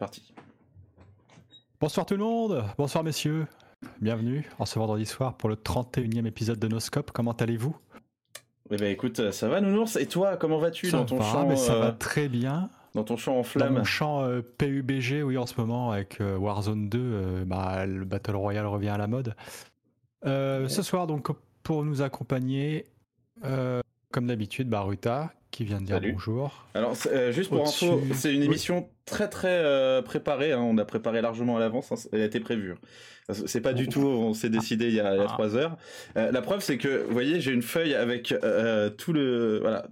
parti. Bonsoir tout le monde, bonsoir messieurs, bienvenue en ce vendredi soir pour le 31e épisode de Noscope. Comment allez-vous? Eh ben écoute, ça va Nounours? Et toi, comment vas-tu dans ton va, champ mais ça euh, va très bien. Dans ton champ en Dans flamme mon champ euh, PUBG, oui, en ce moment, avec euh, Warzone 2, euh, bah, le Battle Royale revient à la mode. Euh, Ce soir, donc, pour nous accompagner, euh, comme d'habitude, bah, Ruta, qui vient de dire Salut. bonjour. Alors, euh, juste pour info, c'est une Oui. émission très très euh, préparée. hein, on a préparé largement à l'avance. hein, elle a été prévue. hein. C'est pas du tout. On s'est décidé il y a, il y a Ah. trois heures. Euh, la preuve, c'est que, vous voyez, j'ai une feuille avec euh, tout le voilà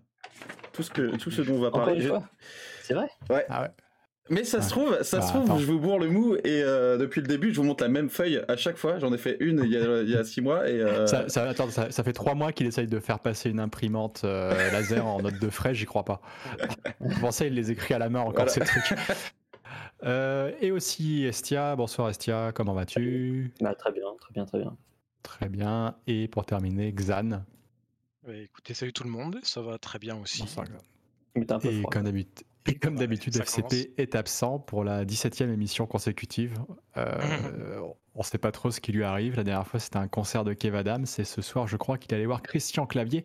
tout ce que tout ce dont on va Encore parler. une J'ai- fois C'est vrai? Ah ouais. Mais ça se trouve, ça se Bah, trouve, attends. je vous bourre le mou et euh, depuis le début, je vous montre la même feuille à chaque fois. J'en ai fait une il y a, il y a six mois et euh, Ça, ça- attends, ça, ça fait trois mois qu'il essaye de faire passer une imprimante euh, laser en note de frais, j'y crois pas. Pour ça, il les écrit à la main encore Voilà. ces trucs. Euh, et aussi Estia, bonsoir Estia, comment vas-tu? Bah, Très bien, très bien, très bien. Très bien. Et pour terminer, Xan. Ouais, écoutez, salut tout le monde, ça va très bien aussi. Bonsoir, Xan. Mais t'es un peu Et froid. comme d'habitude, et comme d'habitude, FCP est absent pour la 17e émission consécutive. Euh, on ne sait pas trop ce qui lui arrive. La dernière fois, c'était un concert de Kev Adams. Et ce soir, je crois qu'il allait voir Christian Clavier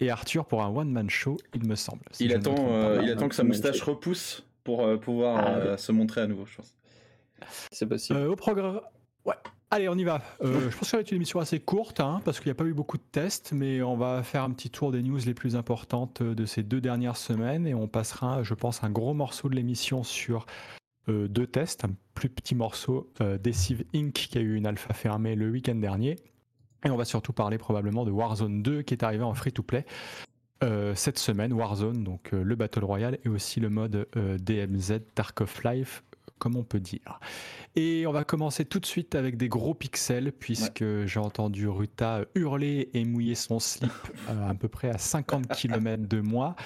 et Arthur pour un one-man show, il me semble. si il attend, euh, il attend que sa moustache repousse pour euh, pouvoir Ah, euh, se montrer à nouveau, je pense. C'est possible. Euh, au programme. Ouais. Allez, on y va. Euh, je pense que ça va être une émission assez courte, hein, parce qu'il n'y a pas eu beaucoup de tests, mais on va faire un petit tour des news les plus importantes de ces deux dernières semaines et on passera, je pense, un gros morceau de l'émission sur euh, deux tests, un plus petit morceau, euh, Inc., qui a eu une alpha fermée le week-end dernier. Et on va surtout parler probablement de Warzone 2 qui est arrivé en free-to-play euh, cette semaine. Warzone, donc euh, le Battle Royale et aussi le mode euh, DMZ Dark of Life, comme on peut dire. Et on va commencer tout de suite avec des gros pixels, puisque j'ai entendu Ruta hurler et mouiller son slip euh, à peu près à 50 km de moi,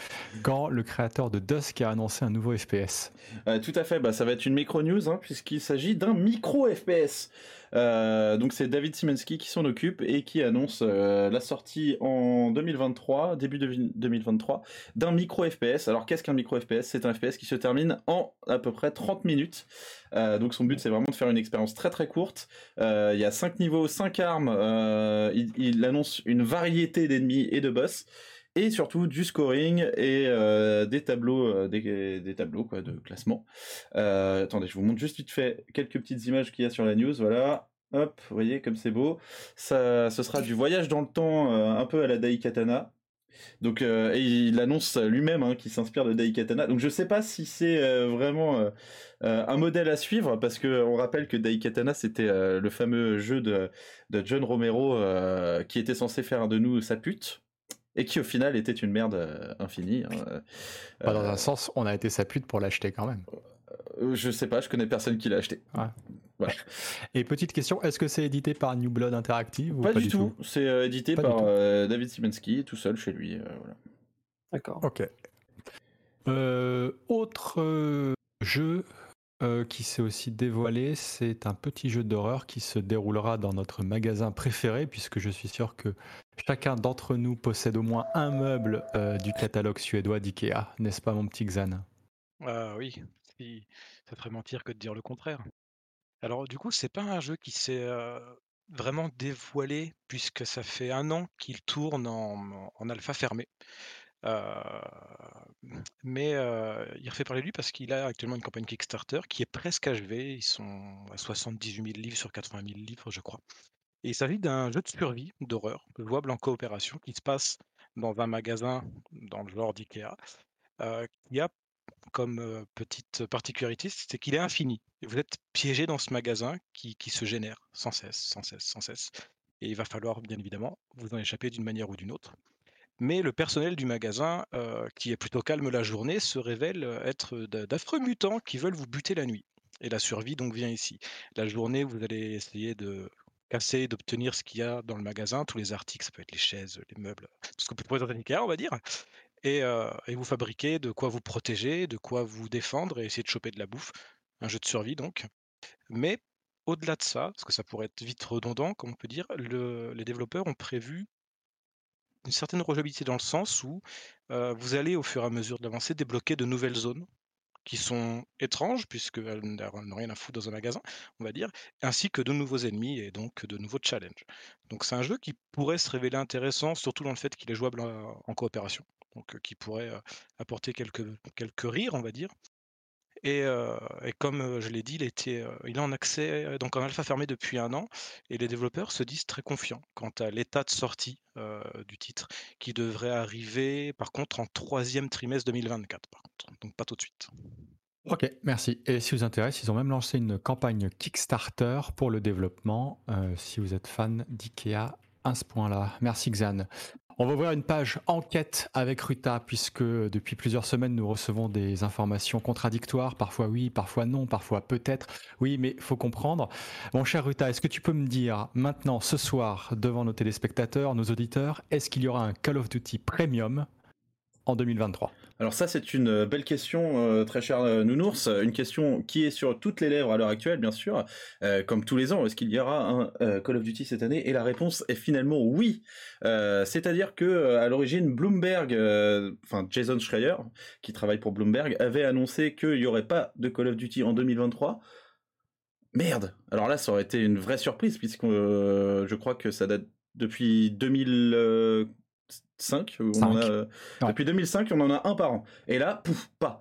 quand le créateur de Dusk a annoncé un nouveau FPS. Euh, tout à fait, bah, ça va être une micro news hein, puisqu'il s'agit d'un micro FPS. Euh, donc c'est David Simensky qui s'en occupe et qui annonce euh, la sortie en 2023, début de 2023, d'un micro FPS. Alors qu'est-ce qu'un micro FPS C'est un FPS qui se termine en à peu près 30 minutes. Euh, donc son but c'est vraiment de faire une expérience très très courte. Euh, Il y a 5 niveaux, 5 armes. euh, il, annonce une variété d'ennemis et de boss et surtout du scoring et des tableaux, des, tableaux de classement. Attendez, je vous montre juste vite fait quelques petites images qu'il y a sur la news. Voilà, hop, vous voyez comme c'est beau. Ça, ce sera du voyage dans le temps, un peu à la Daikatana. Donc, euh, et il annonce lui-même hein, qu'il s'inspire de Daikatana. Donc, je sais pas si c'est euh, vraiment euh, un modèle à suivre, parce que on rappelle que Daikatana c'était le fameux jeu de, de John Romero qui était censé faire de nous sa pute et qui au final était une merde infinie. hein. Dans un sens, on a été sa pute pour l'acheter quand même. je sais pas, je connais personne qui l'a acheté. Et petite question, est-ce que c'est édité par New Blood Interactive ou Pas, du tout, c'est euh, édité Pas par tout. euh, David Simensky, tout seul chez lui. euh, voilà. D'accord. Ok. Euh, autre euh, jeu euh, qui s'est aussi dévoilé, c'est un petit jeu d'horreur qui se déroulera dans notre magasin préféré, puisque je suis sûr que chacun d'entre nous possède au moins un meuble euh, du catalogue suédois d'IKEA, n'est-ce pas mon petit Xan? Ah oui, si, ça ferait mentir que de dire le contraire. Alors du coup, c'est pas un jeu qui s'est vraiment dévoilé puisque ça fait un an qu'il tourne en, alpha fermé. Mais il refait parler de lui parce qu'il a actuellement une campagne Kickstarter qui est presque achevée. Ils sont à 78 000 livres sur 80 000 livres, je crois. Et il s'agit d'un jeu de survie, d'horreur, jouable en coopération, qui se passe dans un magasin dans le genre d'IKEA, euh, qui a comme petite particularité, c'est qu'il est infini. Vous êtes piégé dans ce magasin qui, se génère sans cesse, sans cesse, sans cesse. Et il va falloir, bien évidemment, vous en échapper d'une manière ou d'une autre. Mais le personnel du magasin, euh, qui est plutôt calme la journée, se révèle euh, être d'a- d'affreux mutants qui veulent vous buter la nuit. Et la survie donc vient ici. La journée, vous allez essayer de casser, d'obtenir ce qu'il y a dans le magasin, tous les articles, ça peut être les chaises, les meubles, tout ce qu'on peut trouver dans un Ikea, on va dire. Et, euh, et vous fabriquez de quoi vous protéger, de quoi vous défendre et essayer de choper de la bouffe. Un jeu de survie donc. Mais au-delà de ça, parce que ça pourrait être vite redondant, comme on peut dire, le- les développeurs ont prévu une certaine rejouabilité dans le sens où euh, vous allez au fur et à mesure de l'avancée débloquer de nouvelles zones qui sont étranges, puisqu'elles n'ont rien à foutre dans un magasin, on va dire, ainsi que de nouveaux ennemis et donc de nouveaux challenges. Donc c'est un jeu qui pourrait se révéler intéressant, surtout dans le fait qu'il est jouable en coopération, donc qui pourrait apporter quelques, quelques rires, on va dire. Et, comme je l'ai dit, il, est en accès, donc en alpha fermé depuis un an, et les développeurs se disent très confiants quant à l'état de sortie du titre, qui devrait arriver par contre en troisième trimestre 2024, par contre, donc pas tout de suite. Ok, merci. Et si vous intéresse, ils ont même lancé une campagne Kickstarter pour le développement, si vous êtes fan d'IKEA à ce point-là. Merci Xan. On va ouvrir une page enquête avec Ruta, puisque depuis plusieurs semaines, nous recevons des informations contradictoires, parfois oui, parfois non, parfois peut-être. Oui, mais faut comprendre. Mon cher Ruta, est-ce que tu peux me dire maintenant, ce soir, devant nos téléspectateurs, nos auditeurs, est-ce qu'il y aura un Call of Duty Premium en 2023 alors ça, c'est une euh, belle question, euh, très cher euh, Nounours, une question qui est sur toutes les lèvres à l'heure actuelle, bien sûr, comme tous les ans. Est-ce qu'il y aura un Call of Duty cette année? Et la réponse est finalement oui. C'est-à-dire que à l'origine, Bloomberg, enfin Jason Schreier, qui travaille pour Bloomberg, avait annoncé qu'il n'y aurait pas de Call of Duty en 2023. Merde Alors là, ça aurait été une vraie surprise, puisque je crois que ça date depuis 2000. 5. Euh, depuis 2005, on en a un par an. Et là, pouf, pas.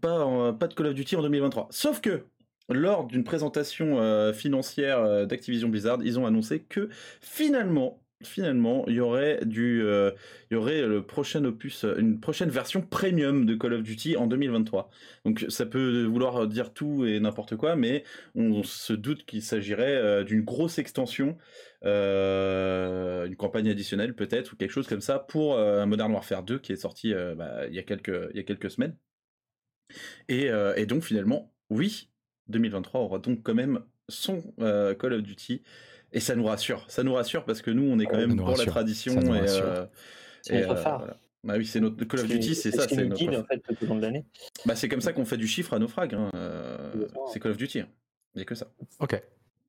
Pas, pas de Call of Duty en 2023. Sauf que, lors d'une présentation euh, financière d'Activision Blizzard, ils ont annoncé que finalement, finalement, il y aurait du, euh, y aurait le prochain opus, une prochaine version premium de Call of Duty en 2023. Donc ça peut vouloir dire tout et n'importe quoi, mais on se doute qu'il s'agirait euh, d'une grosse extension, euh, une campagne additionnelle peut-être ou quelque chose comme ça pour Modern Warfare 2 qui est sorti bah, il y a quelques, il y a quelques semaines. Et donc finalement, oui, 2023 aura donc quand même son Call of Duty et ça nous rassure. Ça nous rassure parce que nous, on est quand même pour la tradition. et, euh, c'est notre phare. Euh, bah oui, c'est notre Call of Duty, c'est ça. C'est notre. En fait, tout au long de l'année. Bah, c'est comme ça qu'on fait du chiffre à naufrage. Hein. Euh, c'est Call of Duty. Hein. Il n'y a que ça. Ok.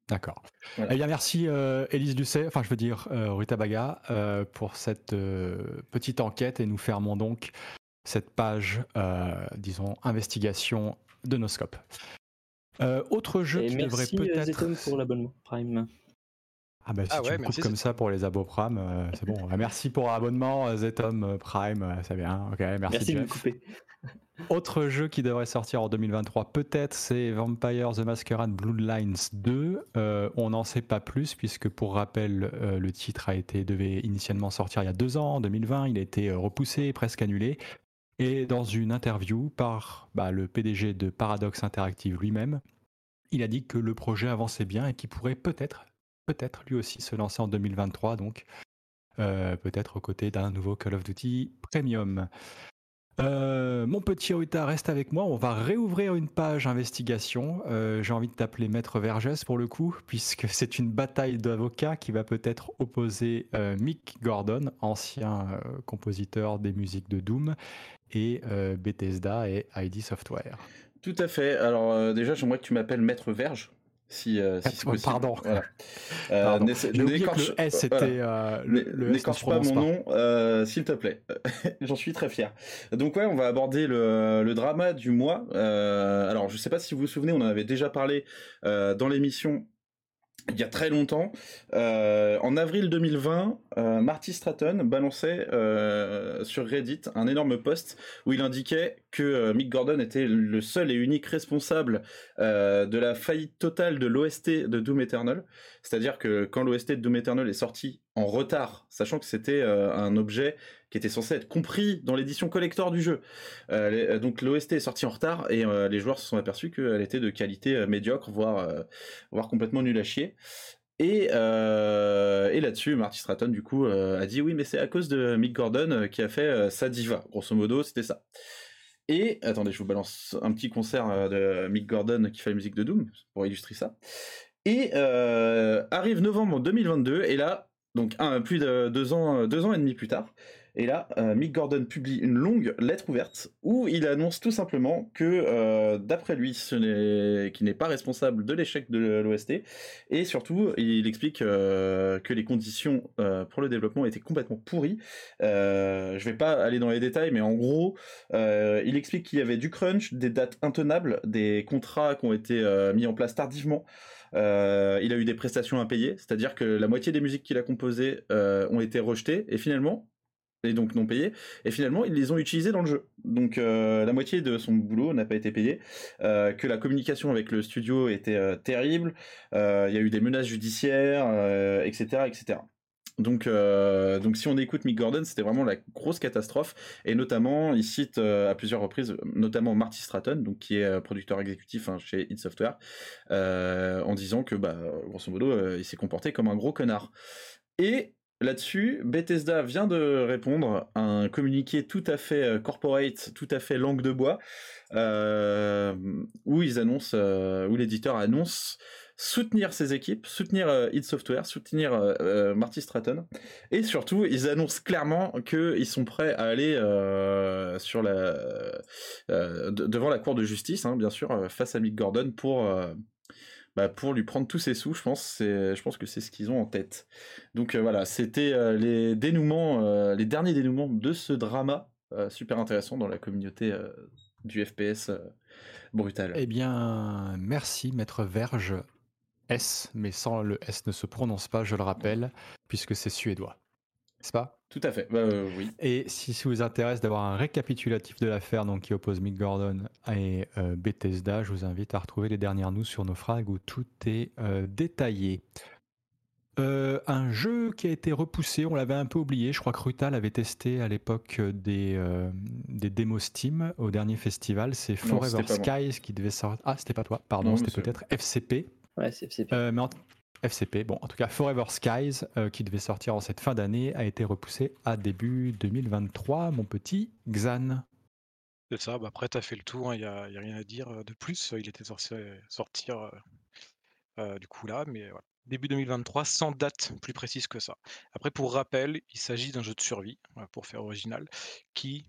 D'accord. Eh bien, merci euh, Élise Lucet, enfin je veux dire euh, Rita Baga, pour cette petite enquête et nous fermons donc cette page, disons, investigation de Noscope. autre jeu qui devrait peut-être. pour l'abonnement Prime. Ah bah si ah tu me coupes comme ça pour les abos Prime, euh, c'est bon. merci pour l'abonnement euh, Zetom euh, Prime, c'est bien. Ok, merci. Merci de me couper. Autre jeu qui devrait sortir en 2023, peut-être, c'est Vampire the Masquerade Bloodlines 2. on n'en sait pas plus puisque, pour rappel, le titre a été devait initialement sortir il y a deux ans, en 2020. Il a été repoussé, presque annulé. Et dans une interview par bah, le PDG de Paradox Interactive lui-même, il a dit que le projet avançait bien et qu'il pourrait peut-être peut-être lui aussi se lancer en 2023, donc euh, peut-être aux côtés d'un nouveau Call of Duty Premium. Euh, mon petit Ruta reste avec moi. On va réouvrir une page investigation. Euh, j'ai envie de t'appeler Maître Vergès pour le coup, puisque c'est une bataille d'avocats qui va peut-être opposer Mick Gordon, ancien compositeur des musiques de Doom, et Bethesda et ID Software. Tout à fait. Alors déjà, j'aimerais que tu m'appelles Maître Verge si, euh, si Pardon. Voilà. Euh, euh, N'écorche pas mon nom, euh, s'il te plaît. J'en suis très fier. Donc ouais, on va aborder le, le drama du mois. alors je sais pas si vous vous souvenez, on en avait déjà parlé dans l'émission il y a très longtemps. Euh, en avril 2020, euh, Marty Stratton balançait euh, sur Reddit un énorme post où il indiquait que Mick Gordon était le seul et unique responsable de la faillite totale de l'OST de Doom Eternal. C'est-à-dire que quand l'OST de Doom Eternal est sorti en retard, sachant que c'était un objet qui était censé être compris dans l'édition collector du jeu. Euh, donc l'OST est sorti en retard et euh, les joueurs se sont aperçus qu'elle était de qualité euh, médiocre, voire, voire complètement nulle à chier. Et, là-dessus, Marty Stratton, du coup, a dit oui, mais c'est à cause de Mick Gordon qui a fait sa diva. Grosso modo, c'était ça. Et, attendez, je vous balance un petit concert de Mick Gordon qui fait la musique de Doom, pour illustrer ça. Et arrive novembre 2022, et là, donc un, plus de deux ans, deux ans et demi plus tard, Et là, euh, Mick Gordon publie une longue lettre ouverte où il annonce tout simplement que, euh, d'après lui, ce n'est, pas responsable de l'échec de l'OST. Et surtout, il explique euh, que les conditions pour le développement étaient complètement pourries. je vais pas aller dans les détails, mais en gros, il explique qu'il y avait du crunch, des dates intenables, des contrats qui ont été mis en place tardivement. il a eu des prestations impayées, c'est-à-dire que la moitié des musiques qu'il a composées ont été rejetées, et finalement, et donc non payés. Et finalement, ils les ont utilisés dans le jeu. Donc euh, la moitié de son boulot n'a pas été payé. Euh, que la communication avec le studio était euh, terrible. Il y a eu des menaces judiciaires, etc., etc. Donc, donc si on écoute Mick Gordon, c'était vraiment la grosse catastrophe. Et notamment, il cite à plusieurs reprises, notamment Marty Stratton, donc qui est producteur exécutif hein, chez id Software, en disant que, bah, grosso modo, il s'est comporté comme un gros connard. Et Là-dessus, Bethesda vient de répondre à un communiqué tout à fait euh, corporate, tout à fait langue de bois, euh, où ils annoncent, euh, où l'éditeur annonce soutenir ses équipes, soutenir id Software, soutenir Marty Stratton, et surtout ils annoncent clairement qu'ils sont prêts à aller sur la devant la cour de justice, hein, bien sûr, face à Mick Gordon pour bah, pour lui prendre tous ses sous, je pense. Que c'est ce qu'ils ont en tête. Donc euh, voilà, c'était euh, les dénouements, euh, les derniers dénouements de ce drama super intéressant dans la communauté du FPS brutal. Eh bien, merci, maître Verge. S, mais sans le S ne se prononce pas, je le rappelle, puisque c'est suédois. N'est-ce pas? Tout à fait, bah, euh, oui. Et si ça vous intéresse d'avoir un récapitulatif de l'affaire donc qui oppose Mick Gordon et euh, Bethesda, je vous invite à retrouver les dernières news sur nos frags où tout est euh, détaillé. un jeu qui a été repoussé, on l'avait un peu oublié. Je crois que Rutal avait testé à l'époque des, des démos Steam au dernier festival. C'est Forever Skies qui devait sortir. Ah, c'était pas toi, pardon, c'était peut-être FCP. Ouais, c'est FCP. mais FCP. Bon, en tout cas, Forever Skies, euh, qui devait sortir en cette fin d'année, a été repoussé à début 2023, mon petit Xan. C'est ça, bah après, tu fait le tour, il n'y a, rien à dire euh, de plus. Il était sortir euh, du coup là, mais voilà. Début 2023, sans date plus précise que ça. Après, pour rappel, il s'agit d'un jeu de survie, pour faire original, qui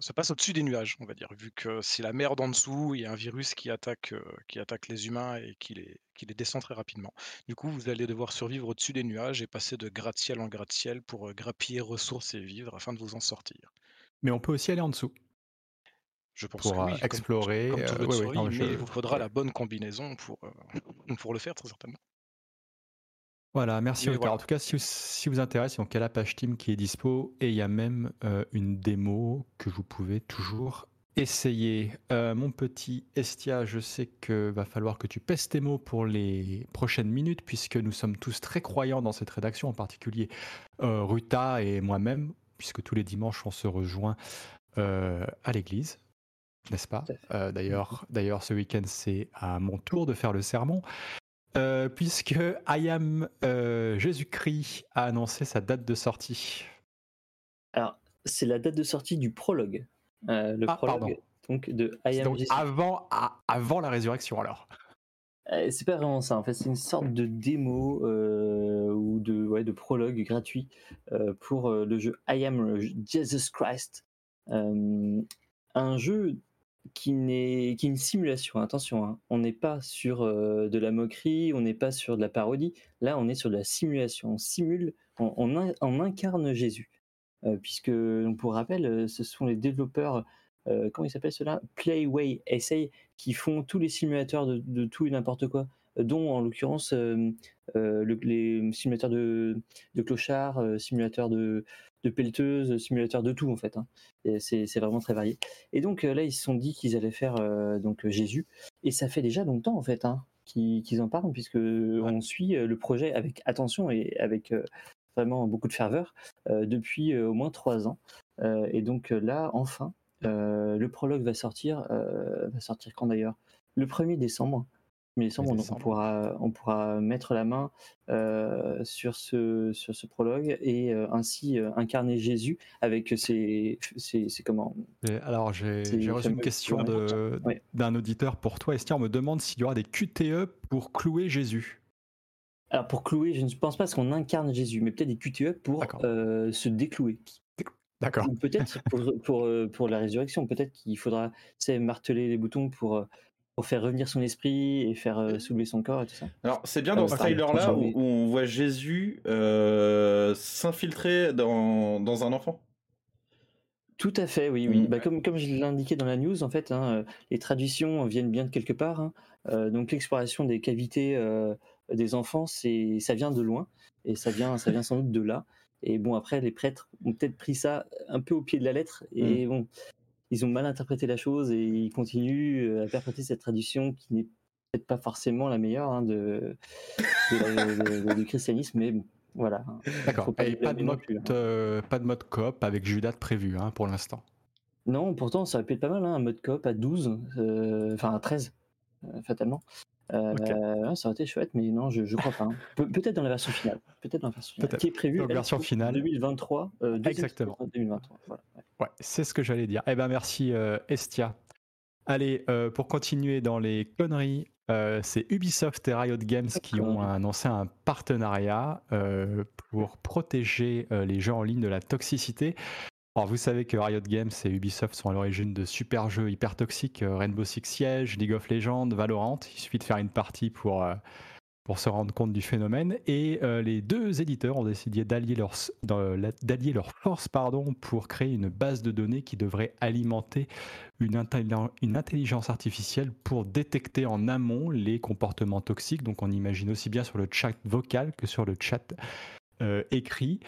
ça passe au-dessus des nuages, on va dire, vu que c'est la merde en dessous, il y a un virus qui attaque, qui attaque les humains et qui les, qui les descend très rapidement. Du coup, vous allez devoir survivre au-dessus des nuages et passer de gratte-ciel en gratte-ciel pour grappiller ressources et vivre afin de vous en sortir. Mais on peut aussi aller en dessous. Je pense pour oui, explorer. Comme, mais il vous faudra la bonne combinaison pour, pour le faire, très certainement. Voilà, merci En tout cas, si vous, si vous intéresse, donc il y a la page Team qui est dispo et il y a même euh, une démo que vous pouvez toujours essayer. Euh, mon petit Estia, je sais que va falloir que tu pèses tes mots pour les prochaines minutes puisque nous sommes tous très croyants dans cette rédaction, en particulier euh, Ruta et moi-même, puisque tous les dimanches on se rejoint à l'église n'est-ce pas? D'ailleurs, d'ailleurs, ce week-end, c'est à mon tour de faire le sermon. Euh, puisque I Am euh, Jésus-Christ a annoncé sa date de sortie. Alors, c'est la date de sortie du prologue. Euh, le ah, prologue donc de I Am Jésus. Avant, avant la résurrection, alors. c'est pas vraiment ça. En fait, c'est une sorte de démo ou de, ouais, de prologue gratuit pour le jeu I Am Jesus Christ. un jeu qui n'est qui est une simulation. Attention, hein. on n'est pas sur euh, de la moquerie, on n'est pas sur de la parodie. Là, on est sur de la simulation. On simule, on, incarne Jésus. Euh, puisque, pour rappel, euh, ce sont les développeurs, comment ils s'appellent cela Playway Essay, qui font tous les simulateurs de, tout et n'importe quoi, dont en l'occurrence les simulateurs de, de clochards, simulateurs de, de pelleteuses, simulateurs de tout en fait. Hein. C'est vraiment très varié. Et donc euh, là, ils se sont dit qu'ils allaient faire euh, donc Jésus. Et ça fait déjà longtemps en fait hein, qu'ils en parlent puisque on suit euh, le projet avec attention et avec vraiment beaucoup de ferveur depuis au moins trois ans. et donc là, enfin, le prologue va sortir. va sortir quand d'ailleurs? Le 1er décembre on, pourra, on pourra mettre la main euh, sur, ce, sur ce prologue et euh, ainsi euh, incarner Jésus avec ses, ses, comment Alors j'ai reçu une question d'un auditeur pour toi. Esther me demande s'il y aura des QTE pour clouer Jésus. Alors pour clouer, je ne pense pas qu'on incarne Jésus, mais peut-être des QTE pour se déclouer. D'accord. Peut-être pour, pour, pour la résurrection, peut-être qu'il faudra marteler les boutons pour, pour faire revenir son esprit et faire euh, soulever son corps et tout ça. Alors, c'est bien dans ce trailer-là où, on voit Jésus euh, s'infiltrer dans, dans un enfant. Tout à fait, oui, oui. Mm. Bah, comme, comme je l'ai indiqué dans la news, en fait, hein, euh, les traditions viennent bien de quelque part. hein. Euh, donc l'exploration des cavités euh, des enfants, c'est, ça vient de loin et ça vient, ça vient sans doute de là. Et bon, après, les prêtres ont peut-être pris ça un peu au pied de la lettre et bon, ils ont mal interprété la chose et ils continuent euh, à perpétrer cette tradition qui n'est peut-être pas forcément la meilleure hein, de, la- du christianisme, mais bon, voilà. D'accord. Faut pas Et pas de, blâmer non mode, plus, hein. euh, pas de mode coop avec Judas de prévu hein, pour l'instant? Non, pourtant, ça aurait pu être pas mal, hein, un mode coop à 12, euh, enfin à 13, euh, fatalement. Euh, ça aurait été chouette, mais non, je, je crois pas. hein. Pe- peut-être dans la version finale. Peut-être dans la version finale. Qui est prévue elle, version finale. 2023. euh, Exactement. trimestre 2023. Voilà. ouais. Ouais, c'est ce que j'allais dire. Eh ben merci euh, Estia. Allez, pour continuer dans les conneries, c'est Ubisoft et Riot Games qui ont annoncé un partenariat pour protéger les jeux en ligne de la toxicité. Alors vous savez que Riot Games et Ubisoft sont à l'origine de super jeux hyper toxiques, euh, Rainbow Six Siege, League of Legends, Valorant. Il suffit de faire une partie pour, euh, pour se rendre compte du phénomène. Et euh, les deux éditeurs ont décidé d'allier leurs leurs forces pour créer une base de données qui devrait alimenter une, intelli- une intelligence artificielle pour détecter en amont les comportements toxiques. Donc on imagine aussi bien sur le chat vocal que sur le chat écrit.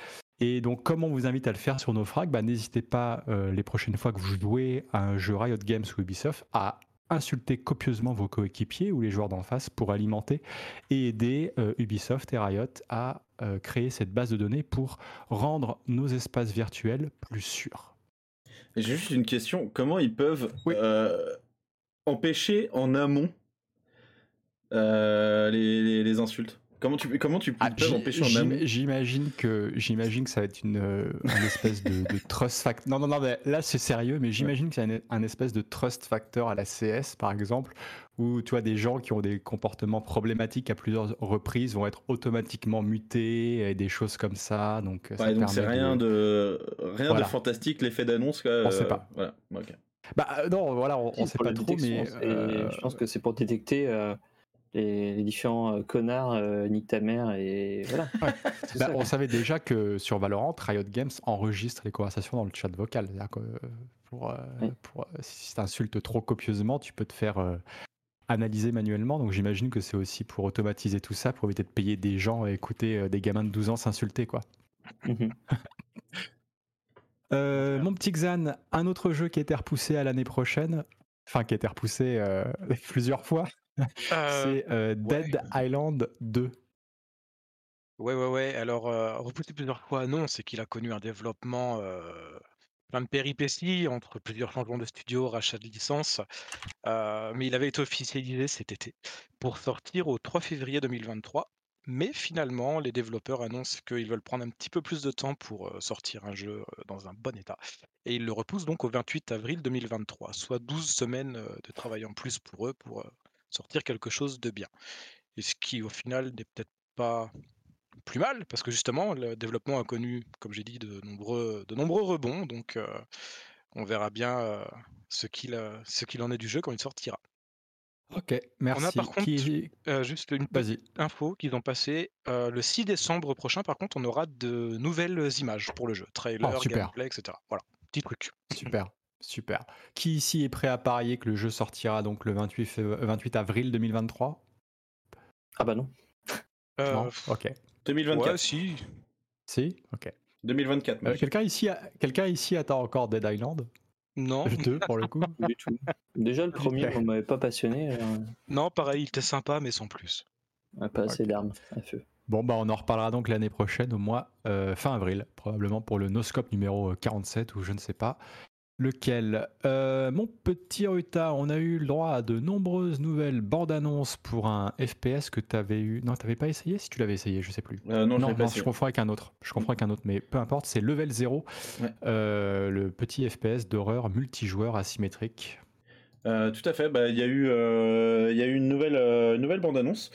Et donc, comme on vous invite à le faire sur nos frags, bah, n'hésitez pas euh, les prochaines fois que vous jouez à un jeu Riot Games ou Ubisoft à insulter copieusement vos coéquipiers ou les joueurs d'en face pour alimenter et aider euh, Ubisoft et Riot à euh, créer cette base de données pour rendre nos espaces virtuels plus sûrs. J'ai juste une question. Comment ils peuvent Oui. euh, empêcher en amont les, les- les insultes? Comment tu, comment tu Ah, j'im- empêcher en j'im- amont J'imagine que j'imagine que ça va être une, euh, une espèce de, de trust factor. Non, non, non, mais là c'est sérieux, mais j'imagine que c'est un, un espèce de trust factor à la CS par exemple, où tu vois des gens qui ont des comportements problématiques à plusieurs reprises vont être automatiquement mutés et des choses comme ça. Donc, ça Ouais, donc c'est rien de rien Voilà. de fantastique l'effet d'annonce. quoi, On sait euh, pas. Voilà. ok. Bah euh, non, voilà, on, Si, sait pas trop, mais euh, je pense que c'est pour détecter euh, les, les différents euh, connards, euh, nique ta mère et voilà. Bah, on savait déjà que sur Valorant, Riot Games enregistre les conversations dans le chat vocal. Que euh, pour, euh, Oui. pour, si tu insultes trop copieusement, tu peux te faire analyser manuellement. Donc j'imagine que c'est aussi pour automatiser tout ça, pour éviter de payer des gens à écouter des gamins de 12 ans s'insulter. quoi. Mhm. Euh, mon petit Xan, un autre jeu qui a été repoussé à l'année prochaine, enfin qui a été repoussé euh, plusieurs fois, c'est euh, Dead Island 2. Ouais, ouais, ouais. Alors, euh, repoussé plusieurs fois, non, c'est qu'il a connu un développement euh, plein de péripéties entre plusieurs changements de studio, rachat de licence. Euh, mais il avait été officialisé cet été pour sortir au 3 février 2023. Mais finalement, les développeurs annoncent qu'ils veulent prendre un petit peu plus de temps pour euh, sortir un jeu euh, dans un bon état. Et ils le repoussent donc au 28 avril 2023, soit 12 semaines euh, de travail en plus pour eux pour euh, sortir quelque chose de bien. Et ce qui, au final, n'est peut-être pas plus mal, parce que justement, le développement a connu, comme j'ai dit, de nombreux, de nombreux rebonds, donc euh, on verra bien euh, ce qu'il en est du jeu quand il sortira. Ok, merci. par contre- Qui- Euh, juste une petite info qu'ils ont passé, euh, le 6 décembre prochain, par contre, on aura de nouvelles images pour le jeu, trailer, Oh, super. gameplay, etc. Voilà, petit truc. Super, super. Qui ici est prêt à parier que le jeu sortira donc le 28, fév- 28 avril 2023 Ah bah non. Euh, Non? Ok. 2024. ouais, si. Si? Ok. 2024. Euh, même. Quelqu'un ici, a- quelqu'un ici attend encore Dead Island? Non, 2 pour le coup Du tout. Déjà, le premier, on m'avait pas passionné. euh, non, pareil, il était sympa, mais sans plus. on a pas assez d'armes à feu. Bon, bah on en reparlera donc l'année prochaine, au mois euh, fin avril, probablement pour le Noscope numéro 47 ou je ne sais pas lequel. Euh, mon petit Ruta, on a eu le droit à de nombreuses nouvelles bandes annonces pour un FPS que tu avais eu. Non, tu n'avais pas essayé? Si tu l'avais essayé, je sais plus. Euh, non, je non, pas confonds avec un autre. Je confonds avec un autre, mais peu importe, c'est Level 0, Ouais. euh, le petit FPS d'horreur multijoueur asymétrique. Euh, tout à fait. Bah, il y a eu, euh, il y a eu une nouvelle, euh, nouvelle bande-annonce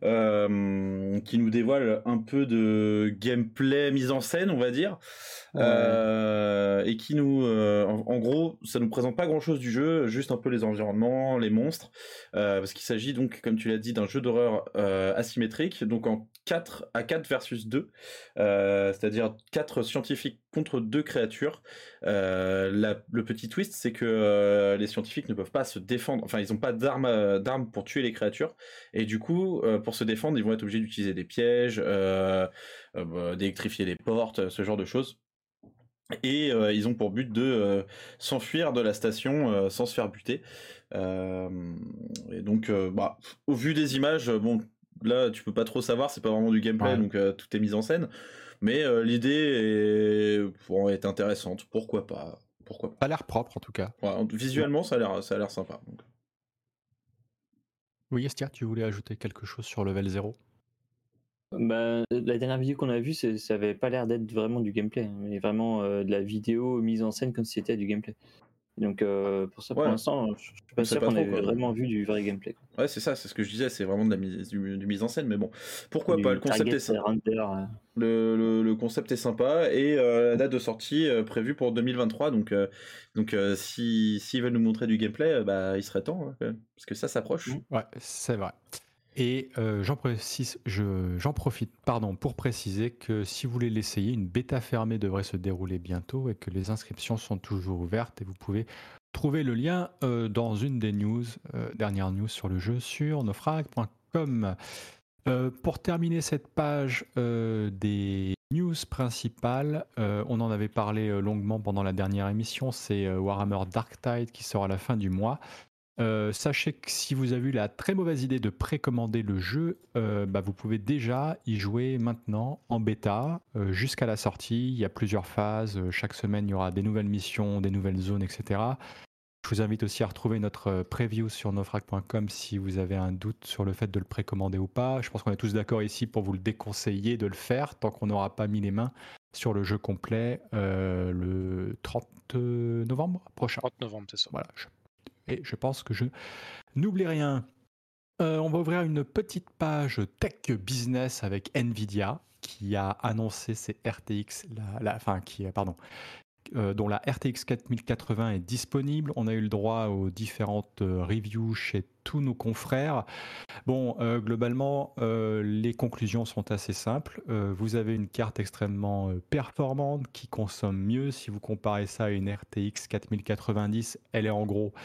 qui nous dévoile un peu de gameplay mise en scène, on va dire, Ouais. Et qui nous, en, en gros, ça nous présente pas grand-chose du jeu, juste un peu les environnements, les monstres, parce qu'il s'agit donc, comme tu l'as dit, d'un jeu d'horreur asymétrique, donc en 4 à 4 versus 2, euh, c'est-à-dire 4 scientifiques contre 2 créatures. Euh, le petit twist, c'est que euh, les scientifiques ne peuvent pas se défendre, enfin, ils n'ont pas d'armes d'armes pour tuer les créatures, et du coup, pour se défendre, ils vont être obligés d'utiliser des pièges, bah, d'électrifier les portes, ce genre de choses. Et ils ont pour but de s'enfuir de la station sans se faire buter. Et donc, bah, au vu des images, bon, là, tu peux pas trop savoir, c'est pas vraiment du gameplay, Ouais. donc euh, tout est mis en scène. Mais euh, l'idée est, bon, est intéressante, pourquoi pas. Pourquoi pas. Ça a l'air propre en tout cas. Ouais, visuellement, ça a l'air, ça a l'air sympa. donc. Oui, Estia, tu voulais ajouter quelque chose sur level 0 Bah, la dernière vidéo qu'on a vue, c'est- ça avait pas l'air d'être vraiment du gameplay, hein, mais vraiment euh, de la vidéo mise en scène comme si c'était du gameplay. Donc euh, pour ça, pour Ouais. l'instant, je je suis pas sûr qu'on ait vraiment vu du vrai gameplay. quoi. Ouais, c'est ça, c'est ce que je disais, c'est vraiment de la mise, du, du mise en scène, mais bon, pourquoi Du pas, le concept est sympa. euh, Le, le- le concept est sympa et euh, la date de sortie euh, prévue pour 2023. Donc, euh, donc euh, si s'ils veulent nous montrer du gameplay, euh, bah il serait temps, hein, parce que ça s'approche. Mm. Ouais, c'est vrai. Et euh, j'en profite, pardon, pour préciser que si vous voulez l'essayer, une bêta fermée devrait se dérouler bientôt et que les inscriptions sont toujours ouvertes et vous pouvez trouver le lien euh, dans une des news, euh, dernières news sur le jeu sur nofrag.com. Euh, pour terminer cette page des news principales, on en avait parlé longuement pendant la dernière émission, c'est Warhammer Dark Tide qui sort à la fin du mois. Euh, sachez que si vous avez eu la très mauvaise idée de précommander le jeu, euh, bah, vous pouvez déjà y jouer maintenant en bêta euh, jusqu'à la sortie. Il y a plusieurs phases. Chaque semaine, il y aura des nouvelles missions, des nouvelles zones, etc. Je vous invite aussi à retrouver notre preview sur nofrag.com si vous avez un doute sur le fait de le précommander ou pas. Je pense qu'on est tous d'accord ici pour vous le déconseiller de le faire tant qu'on n'aura pas mis les mains sur le jeu complet le 30 novembre prochain. 30 novembre, c'est ça. Voilà. je- Et je pense que je n'oublie rien. Euh, on va ouvrir une petite page tech business avec Nvidia qui a annoncé ses RTX, la, la- enfin qui, pardon, euh, dont la RTX 4080 est disponible. On a eu le droit aux différentes euh, reviews chez tous nos confrères. Bon, euh, globalement, euh, les conclusions sont assez simples. Euh, vous avez une carte extrêmement euh, performante qui consomme mieux. Si vous comparez ça à une RTX 4090, elle est en gros euh,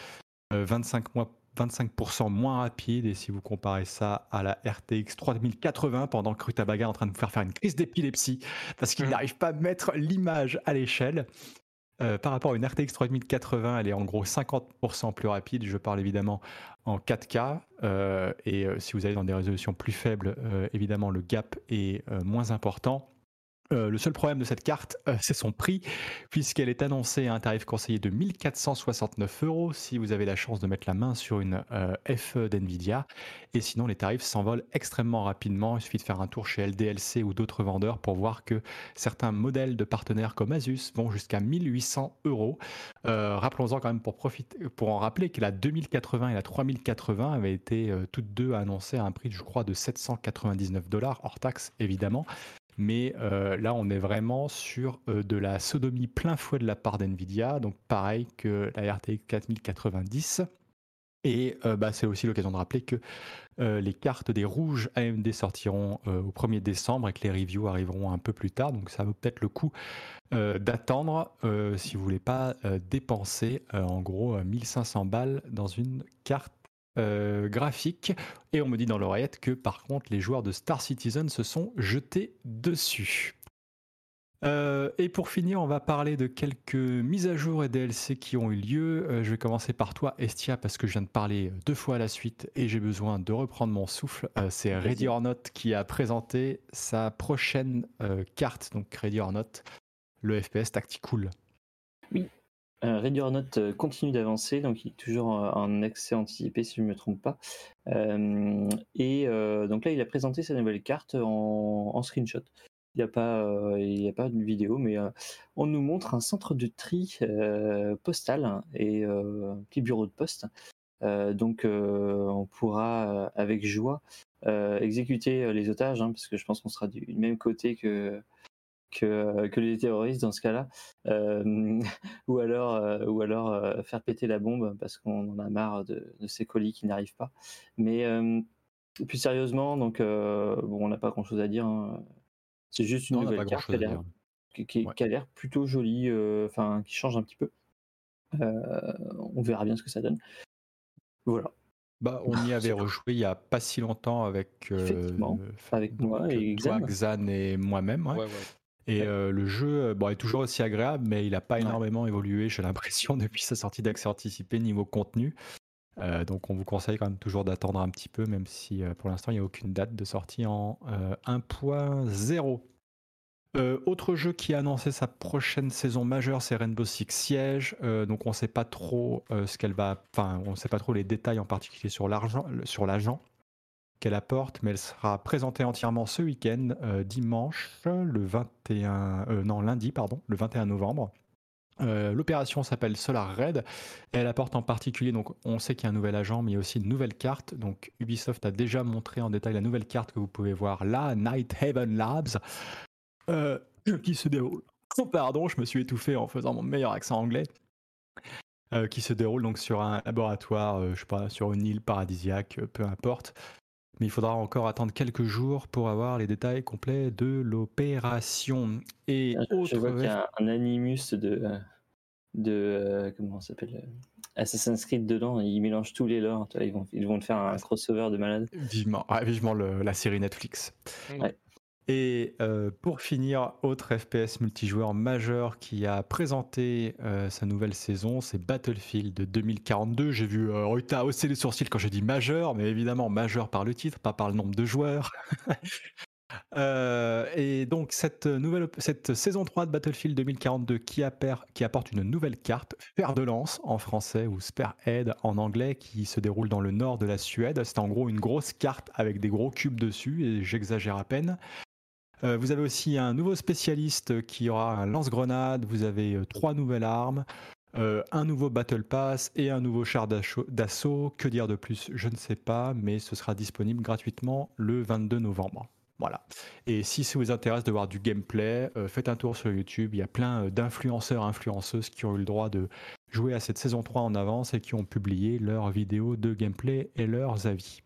25 mois 25% moins rapide. Et si vous comparez ça à la RTX 3080 pendant que Rutabaga est en train de vous faire faire une crise d'épilepsie parce qu'il Mhm. n'arrive pas à mettre l'image à l'échelle. Euh, par rapport à une RTX 3080 elle est en gros 50% plus rapide. Je parle évidemment en 4K euh, et euh, si vous allez dans des résolutions plus faibles euh, évidemment le gap est euh, moins important euh, le seul problème de cette carte, euh, c'est son prix, puisqu'elle est annoncée à un tarif conseillé de 1469 euros si vous avez la chance de mettre la main sur une euh, FE d'NVIDIA. Et sinon, les tarifs s'envolent extrêmement rapidement. Il suffit de faire un tour chez LDLC ou d'autres vendeurs pour voir que certains modèles de partenaires comme Asus vont jusqu'à 1800 euros. Rappelons-en quand même pour, pour en rappeler que la 2080 et la 3080 avaient été toutes deux annoncées à un prix, je crois, de 799 dollars, hors taxe évidemment. Mais euh, là, on est vraiment sur euh, de la sodomie plein fouet de la part d'NVIDIA, donc pareil que la RTX 4090. Et euh, bah, c'est aussi l'occasion de rappeler que les cartes des rouges AMD sortiront au 1er décembre et que les reviews arriveront un peu plus tard. Donc ça vaut peut-être le coup d'attendre si vous voulez pas dépenser en gros euh, 1500 balles dans une carte euh, graphique. Et on me dit dans l'oreillette que par contre les joueurs de Star Citizen se sont jetés dessus. Euh, et pour finir, on va parler de quelques mises à jour et DLC qui ont eu lieu. Euh, je vais commencer par toi, Estia, parce que je viens de parler deux fois à la suite et j'ai besoin de reprendre mon souffle. Euh, C'est. Ready or Not qui a présenté sa prochaine euh, carte, donc Ready or Not, le FPS Tactical. Euh, Ready or Not euh, continue d'avancer, donc il est toujours en accès anticipé si je ne me trompe pas. Euh, et euh, donc là, il a présenté sa nouvelle carte en, en screenshot. Il n'y a pas, a pas de vidéo, mais on nous montre un centre de tri postal et un petit bureau de poste. Donc, on pourra avec joie exécuter les otages, hein, parce que je pense qu'on sera du même côté que que, euh, que les terroristes dans ce cas-là, Euh, ou alors euh, ou alors euh, faire péter la bombe parce qu'on en a marre de, de ces colis qui n'arrivent pas. Mais euh, plus sérieusement, donc euh, bon, on n'a pas grand-chose à dire. hein. C'est juste une Non, nouvelle carte qui a l'air qui, Ouais. plutôt jolie, euh, enfin qui change un petit peu. Euh, on verra bien ce que ça donne. Voilà. Bah, on y avait rejoué il y a pas si longtemps avec, euh, avec donc, moi et toi, Xan. Xan et moi-même. ouais. Ouais, ouais. Et Ouais. euh, le jeu euh, bon, est toujours aussi agréable, mais il n'a pas Ouais. énormément évolué, j'ai l'impression, depuis sa sortie d'accès anticipé niveau contenu. Euh, donc on vous conseille quand même toujours d'attendre un petit peu, même si euh, pour l'instant il n'y a aucune date de sortie en euh, 1.0. Euh, autre jeu qui a annoncé sa prochaine saison majeure, c'est Rainbow Six Siege. Donc on ne sait pas trop ce qu'elle va, enfin on ne sait pas trop les détails en particulier sur l'argent, sur l'agent qu'elle apporte, mais elle sera présentée entièrement ce week-end, euh, dimanche, le 21, euh, non lundi pardon, le 21 novembre. Euh, L'opération s'appelle Solar Red et elle apporte en particulier, donc on sait qu'il y a un nouvel agent, mais il y a aussi une nouvelle carte. Donc Ubisoft a déjà montré en détail la nouvelle carte que vous pouvez voir là, Night Haven Labs, qui se déroule. Oh, pardon, je me suis étouffé en faisant mon meilleur accent anglais. Qui se déroule donc sur un laboratoire, je sais pas, sur une île paradisiaque, peu importe. Mais il faudra encore attendre quelques jours pour avoir les détails complets de l'opération. Et Ah, Je, vois qu'il y a un, animus de, de euh, comment ça s'appelle euh, Assassin's Creed dedans. Ils mélangent tous les lores. Ils vont, ils vont te faire un Ah, crossover de malade. Vivement, ouais, vivement le- la série Netflix. Ouais. Et euh, pour finir, autre FPS multijoueur majeur qui a présenté euh, sa nouvelle saison, c'est Battlefield 2042. J'ai vu euh, Ruta hausser les sourcils quand j'ai dit majeur, mais évidemment majeur par le titre, pas par le nombre de joueurs. Euh, et donc cette nouvelle, cette saison 3 de Battlefield 2042 qui, qui apporte une nouvelle carte, Fer de lance en français ou Spearhead en anglais, qui se déroule dans le nord de la Suède. C'est en gros une grosse carte avec des gros cubes dessus, et j'exagère à peine. Euh, vous avez aussi un nouveau spécialiste qui aura un lance-grenade. Vous avez euh, trois nouvelles armes, euh, un nouveau Battle Pass et un nouveau char d'assaut-. Que dire de plus? Je ne sais pas, mais ce sera disponible gratuitement le 22 novembre. Voilà. Et si ça vous intéresse de voir du gameplay, faites un tour sur YouTube. Il y a plein d'influenceurs, influenceuses qui ont eu le droit de jouer à cette saison 3 en avance et qui ont publié leurs vidéos de gameplay et leurs avis.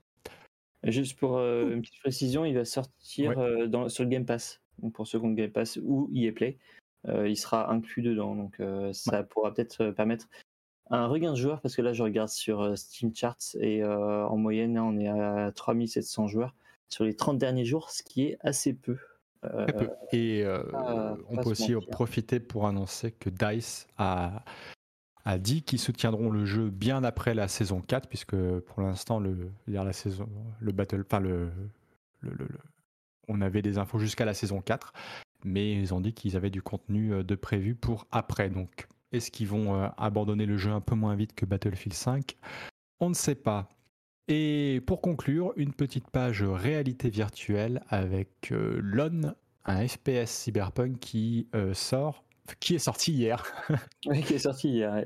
Juste pour euh, une petite précision, il va sortir Ouais. euh, dans, sur le Game Pass. Donc pour ceux qui ont le Game Pass ou EA Play, euh, il sera inclus dedans. Donc ça pourra peut-être permettre un regain de joueurs parce que là je regarde sur Steam Charts et en moyenne on est à 3700 joueurs sur les 30 derniers jours, ce qui est assez peu. Très peu. Et on peut aussi profiter pour annoncer que DICE a, a dit qu'ils soutiendront le jeu bien après la saison 4, puisque pour l'instant, le, saison, le Battle, enfin le, le- le- le- on avait des infos jusqu'à la saison 4, mais ils ont dit qu'ils avaient du contenu euh, de prévu pour après. Donc, est-ce qu'ils vont euh, abandonner le jeu un peu moins vite que Battlefield 5 On ne sait pas. Et pour conclure, une petite page réalité virtuelle avec euh, LON, un FPS cyberpunk qui euh, sort, qui est sorti hier. Oui, qui est sorti hier.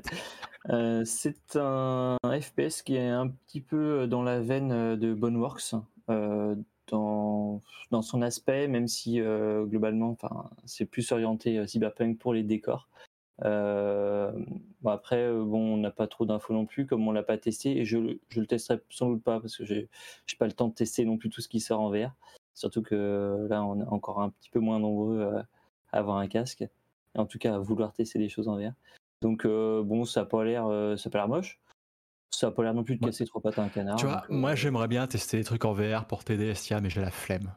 Euh, c'est un FPS qui est un petit peu dans la veine euh, de Boneworks euh, dans, dans son aspect, même si euh, globalement, c'est plus orienté euh, cyberpunk pour les décors. Euh, après, euh, bon, on n'a pas trop d'infos non plus, comme on l'a pas testé, et je, je le testerai sans doute pas parce que j'ai pas le temps de tester non plus tout ce qui sort en VR. Surtout que euh, là, on est encore un petit peu moins nombreux euh, à avoir un casque, en tout cas à vouloir tester des choses en VR. Donc euh, bon, ça a pas l'air, euh, ça a pas l'air moche. Ça a pas l'air non plus de Ouais. casser trois pattes à un canard. tu vois, donc, euh, moi j'aimerais bien tester des trucs en VR pour t'aider Estia, mais j'ai la flemme.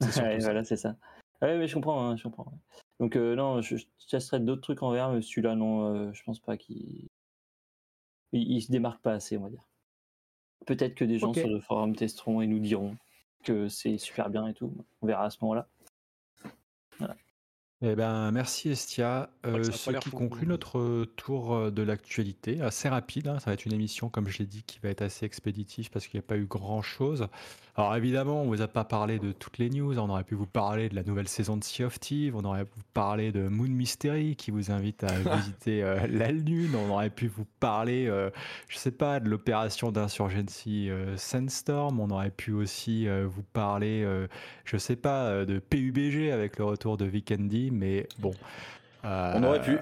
Ouais, voilà, c'est ça. Ouais, mais je comprends, hein, je comprends. Donc euh, non, je, je testerai d'autres trucs en VR, mais celui-là, non, euh, je pense pas qu'il il, il se démarque pas assez, on va dire. Peut-être que des gens sur le forum testeront et nous diront que c'est super bien et tout. On verra à ce moment-là. Eh ben, merci Estia. Euh, ce qui conclut notre euh, tour euh, de l'actualité, assez rapide. hein, ça va être une émission, comme je l'ai dit, qui va être assez expéditive parce qu'il n'y a pas eu grand-chose. Alors évidemment, on vous a pas parlé de toutes les news. On aurait pu vous parler de la nouvelle saison de Sea of Thieves. On aurait pu vous parler de Moon Mystery qui vous invite à visiter euh, la Lune. On aurait pu vous parler, euh, je sais pas, de l'opération d'insurgency Sandstorm. On aurait pu aussi vous parler, je sais pas, de PUBG avec le retour de Vikendi. Mais bon. On aurait pu. Euh,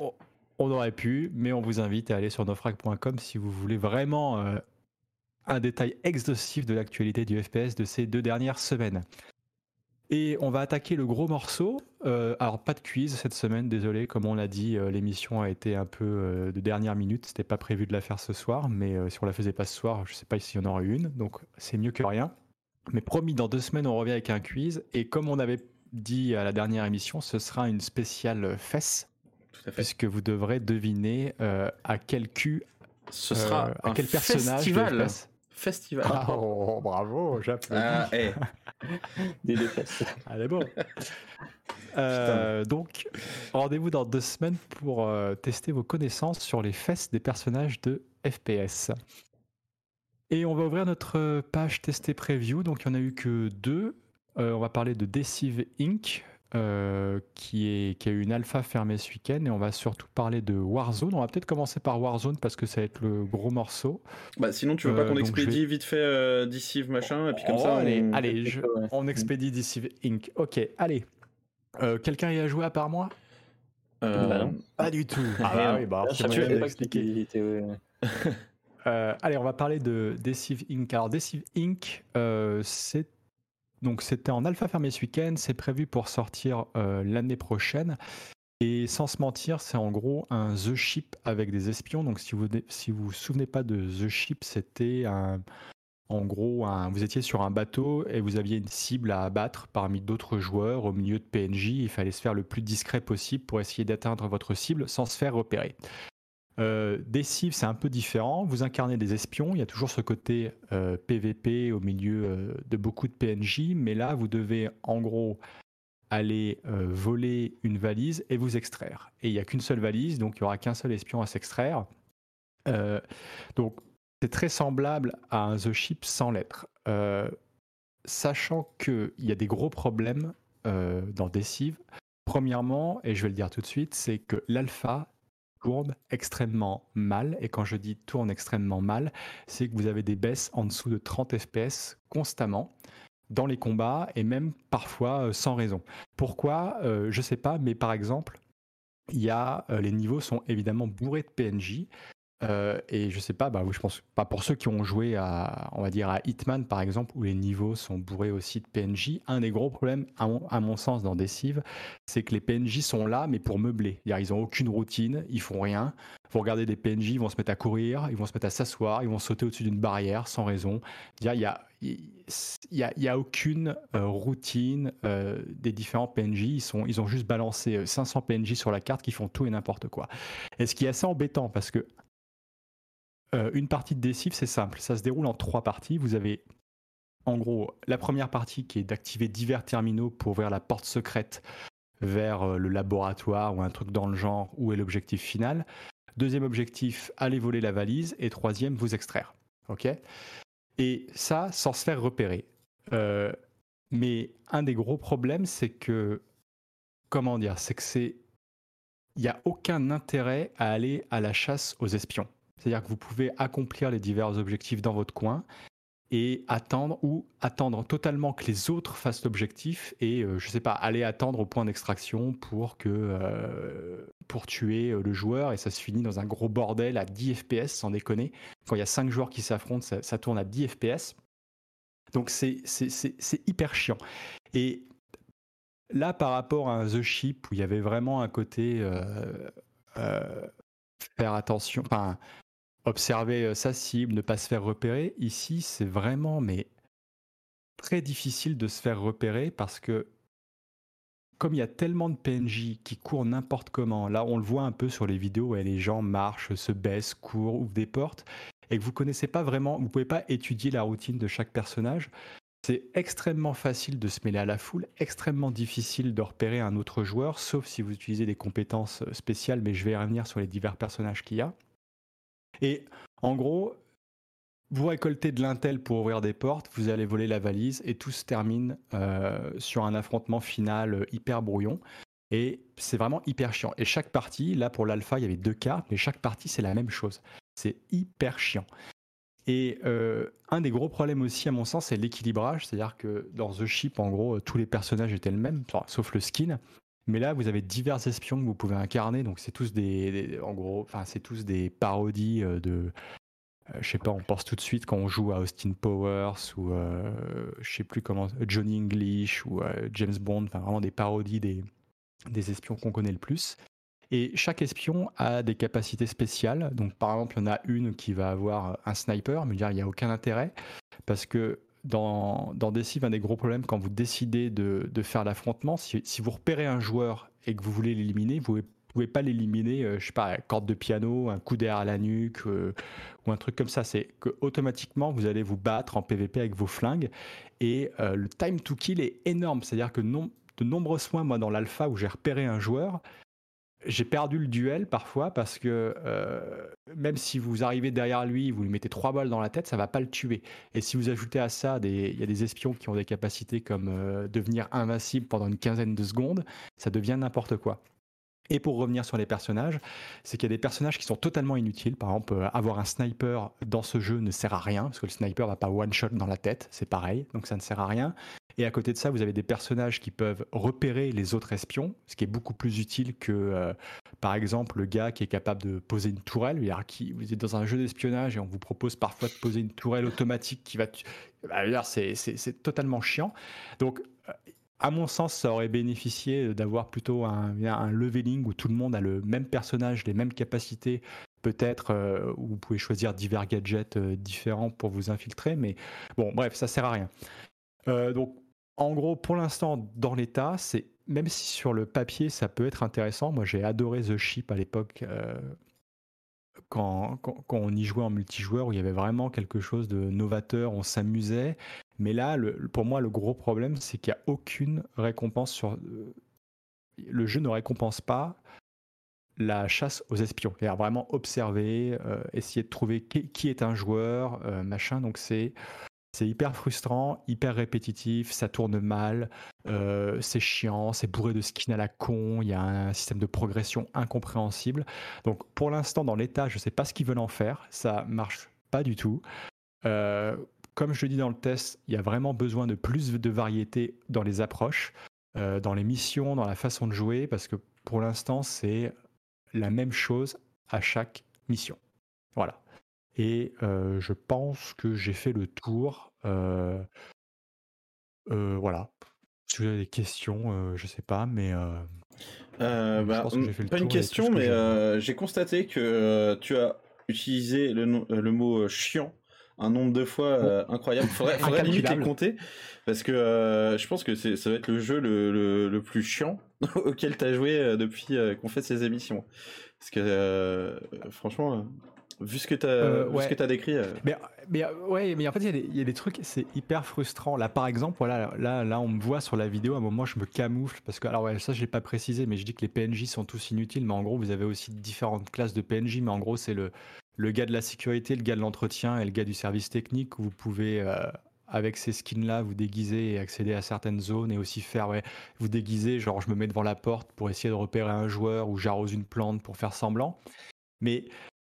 on- On aurait pu, mais on vous invite à aller sur nofrag.com si vous voulez vraiment euh, un détail exhaustif de l'actualité du FPS de ces deux dernières semaines. Et on va attaquer le gros morceau. Euh, alors pas de quiz cette semaine, désolé. Comme on l'a dit, euh, l'émission a été un peu euh, de dernière minute. C'était pas prévu de la faire ce soir, mais euh, si on la faisait pas ce soir, je sais pas s'il y en aurait une. Donc c'est mieux que rien. Mais promis, dans deux semaines, on revient avec un quiz. Et comme on avait dit à la dernière émission, ce sera une spéciale fesse, Tout à fait. puisque vous devrez deviner euh, à quel cul, Ce euh, sera à un quel personnage de festival. Festival. Ah, oh, bravo, j'applaudis. Ah, eh. Des deux fesses. Allez, bon. Euh, donc, rendez-vous dans deux semaines pour euh, tester vos connaissances sur les fesses des personnages de FPS. Et on va ouvrir notre page tester preview. Donc, il n'y en a eu que deux. Euh, on va parler de Deceive Inc. euh, qui, est, qui a eu une alpha fermée ce week-end. Et on va surtout parler de Warzone. On va peut-être commencer par Warzone parce que ça va être le gros morceau. Bah, sinon, tu veux pas Euh, qu'on expédie vais- vite fait euh, Deceive machin, et puis comme Oh, ça, allez, on... allez, je- on expédie Deceive Inc. Ok, allez. Euh, Quelqu'un y a joué à part moi? Euh, Bah non. Pas du tout. Ah bah oui, bah alors, Je savais pas. Euh, allez, on va parler de Deceive Inc. Alors, Deceive Inc., euh, c'est donc c'était en alpha fermé ce week-end. C'est prévu pour sortir euh, l'année prochaine. Et sans se mentir, c'est en gros un The Ship avec des espions. Donc, si vous si vous, souvenez pas de The Ship, c'était en gros, vous étiez sur un bateau et vous aviez une cible à abattre parmi d'autres joueurs au milieu de PNJ. Il fallait se faire le plus discret possible pour essayer d'atteindre votre cible sans se faire repérer. Euh, Deceive, c'est un peu différent. Vous incarnez des espions. Il y a toujours ce côté euh, PVP au milieu euh, de beaucoup de PNJ, mais là, vous devez en gros aller euh, voler une valise et vous extraire. Et il n'y a qu'une seule valise, donc il n'y aura qu'un seul espion à s'extraire. Euh, donc, c'est très semblable à un The Ship sans lettres. Euh, sachant qu'il y a des gros problèmes euh, dans Deceive. Premièrement, et je vais le dire tout de suite, c'est que l'alpha tourne extrêmement mal. Et quand je dis tourne extrêmement mal, c'est que vous avez des baisses en dessous de 30 FPS constamment dans les combats et même parfois euh, sans raison. Pourquoi? Euh, Je sais pas, mais par exemple, euh, les niveaux sont évidemment bourrés de PNJ. Euh, et je sais pas, bah, je pense pas pour ceux qui ont joué à, on va dire à Hitman par exemple, où les niveaux sont bourrés aussi de PNJ. Un des gros problèmes, à mon, à mon sens, dans Deceive, c'est que les PNJ sont là, mais pour meubler. Ils ont aucune routine, ils font rien. Vous regardez des PNJ, ils vont se mettre à courir, ils vont se mettre à s'asseoir, ils vont sauter au-dessus d'une barrière sans raison. Il y a, y a, il y a aucune euh, routine euh, des différents PNJ. Ils, sont, ils ont juste balancé euh, 500 PNJ sur la carte qui font tout et n'importe quoi. Et ce qui est assez embêtant parce que euh, une partie de Deceive, c'est simple. Ça se déroule en trois parties. Vous avez en gros la première partie qui est d'activer divers terminaux pour ouvrir la porte secrète vers euh, le laboratoire ou un truc dans le genre où est l'objectif final. Deuxième objectif, aller voler la valise. Et troisième, vous extraire. Ok? Et ça, sans se faire repérer. Euh, mais un des gros problèmes, c'est que, comment dire, c'est que c'est, il n'y a aucun intérêt à aller à la chasse aux espions. C'est-à-dire que vous pouvez accomplir les divers objectifs dans votre coin et attendre ou attendre totalement que les autres fassent l'objectif et euh, je sais pas aller attendre au point d'extraction pour que euh, pour tuer euh, le joueur et ça se finit dans un gros bordel à 10 FPS sans déconner. Quand il y a 5 joueurs qui s'affrontent ça, tourne à 10 FPS donc c'est c'est- hyper chiant. Et là par rapport à un The Ship où il y avait vraiment un côté euh, faire attention enfin observer euh, sa cible, ne pas se faire repérer. Ici, c'est vraiment mais très difficile de se faire repérer parce que comme il y a tellement de PNJ qui courent n'importe comment, là on le voit un peu sur les vidéos où les gens marchent, se baissent, courent, ouvrent des portes, et que vous connaissez pas vraiment, vous pouvez pas étudier la routine de chaque personnage. C'est extrêmement facile de se mêler à la foule, extrêmement difficile de repérer un autre joueur, sauf si vous utilisez des compétences euh, spéciales, mais je vais revenir sur les divers personnages qu'il y a. Et en gros, vous récoltez de l'intel pour ouvrir des portes, vous allez voler la valise et tout se termine euh, sur un affrontement final euh, hyper brouillon. Et c'est vraiment hyper chiant. Et chaque partie, là pour l'alpha, il y avait deux cartes, mais chaque partie c'est la même chose. C'est hyper chiant. Et euh, un des gros problèmes aussi, à mon sens, c'est l'équilibrage. C'est-à-dire que dans The Ship, en gros, tous les personnages étaient le même, sauf le skin. Mais là, vous avez divers espions que vous pouvez incarner. Donc, c'est tous des, en c'est tous des parodies euh, de. Euh, je sais pas, on pense tout de suite quand on joue à Austin Powers ou je sais plus comment, Johnny English ou James Bond. Enfin, vraiment des parodies des, des espions qu'on connaît le plus. Et chaque espion a des capacités spéciales. Donc, par exemple, il y en a une qui va avoir un sniper, mais il n'y a aucun intérêt parce que dans, dans un des gros problèmes quand vous décidez de, faire l'affrontement, si, vous repérez un joueur et que vous voulez l'éliminer, vous ne pouvez pas l'éliminer, euh, je sais pas, corde de piano, un coup d'air à la nuque euh, ou un truc comme ça. C'est que automatiquement vous allez vous battre en PvP avec vos flingues et euh, le time to kill est énorme. C'est-à-dire que de nombreux fois, moi dans l'alpha où j'ai repéré un joueur, j'ai perdu le duel parfois parce que euh, même si vous arrivez derrière lui, vous lui mettez trois balles dans la tête, ça va pas le tuer. Et si vous ajoutez à ça, il y a des espions qui ont des capacités comme euh, devenir invincible pendant une quinzaine de secondes, ça devient n'importe quoi. Et pour revenir sur les personnages, c'est qu'il y a des personnages qui sont totalement inutiles. Par exemple, euh, avoir un sniper dans ce jeu ne sert à rien, parce que le sniper va pas one-shot dans la tête, c'est pareil, donc ça ne sert à rien. Et à côté de ça, vous avez des personnages qui peuvent repérer les autres espions, ce qui est beaucoup plus utile que, euh, par exemple, le gars qui est capable de poser une tourelle. Vous êtes dans un jeu d'espionnage et on vous propose parfois de poser une tourelle automatique qui va. Bah, c'est totalement chiant. Donc, euh, à mon sens, ça aurait bénéficié d'avoir plutôt un, leveling où tout le monde a le même personnage, les mêmes capacités, peut-être, euh, vous pouvez choisir divers gadgets différents pour vous infiltrer. Mais bon, bref, ça sert à rien. donc, en gros, pour l'instant, dans l'état, c'est même si sur le papier ça peut être intéressant. Moi, j'ai adoré The Ship à l'époque euh, quand, on y jouait en multijoueur où il y avait vraiment quelque chose de novateur, on s'amusait. Mais là, pour moi, le gros problème, c'est qu'il n'y a aucune récompense sur. Euh, le jeu ne récompense pas la chasse aux espions. C'est-à-dire vraiment observer, euh, essayer de trouver qui, est un joueur, machin. Donc c'est c'est hyper frustrant, hyper répétitif, ça tourne mal, euh, c'est chiant, c'est bourré de skins à la con, il y a un système de progression incompréhensible. Donc pour l'instant, dans l'état, je ne sais pas ce qu'ils veulent en faire, ça marche pas du tout. Euh, comme je le dis dans le test, il y a vraiment besoin de plus de variété dans les approches, euh, dans les missions, dans la façon de jouer, parce que pour l'instant, c'est la même chose à chaque mission. Voilà. Et je pense que j'ai fait le tour. voilà. Si vous avez des questions, je sais pas, mais bah, pas une question, mais j'ai constaté que tu as utilisé le, mot chiant un nombre de fois incroyable. Faudrait, faudrait limite les compter parce que je pense que ça va être le jeu le, plus chiant auquel tu as joué depuis qu'on fait ces émissions. Parce que franchement, Vu ce que tu as, euh, décrit. Euh. Mais, mais, ouais, mais en fait, il y, a des trucs, c'est hyper frustrant. Là, par exemple, voilà, là, là, on me voit sur la vidéo, à un moment, je me camoufle parce que, alors, ouais, ça, je l'ai pas précisé, mais je dis que les PNJ sont tous inutiles. Mais en gros, vous avez aussi différentes classes de PNJ. Mais en gros, c'est le, le gars de la sécurité, le gars de l'entretien et le gars du service technique où vous pouvez. Euh, avec ces skins-là, vous déguiser et accéder à certaines zones et aussi faire, ouais, vous déguiser, genre je me mets devant la porte pour essayer de repérer un joueur ou j'arrose une plante pour faire semblant. Mais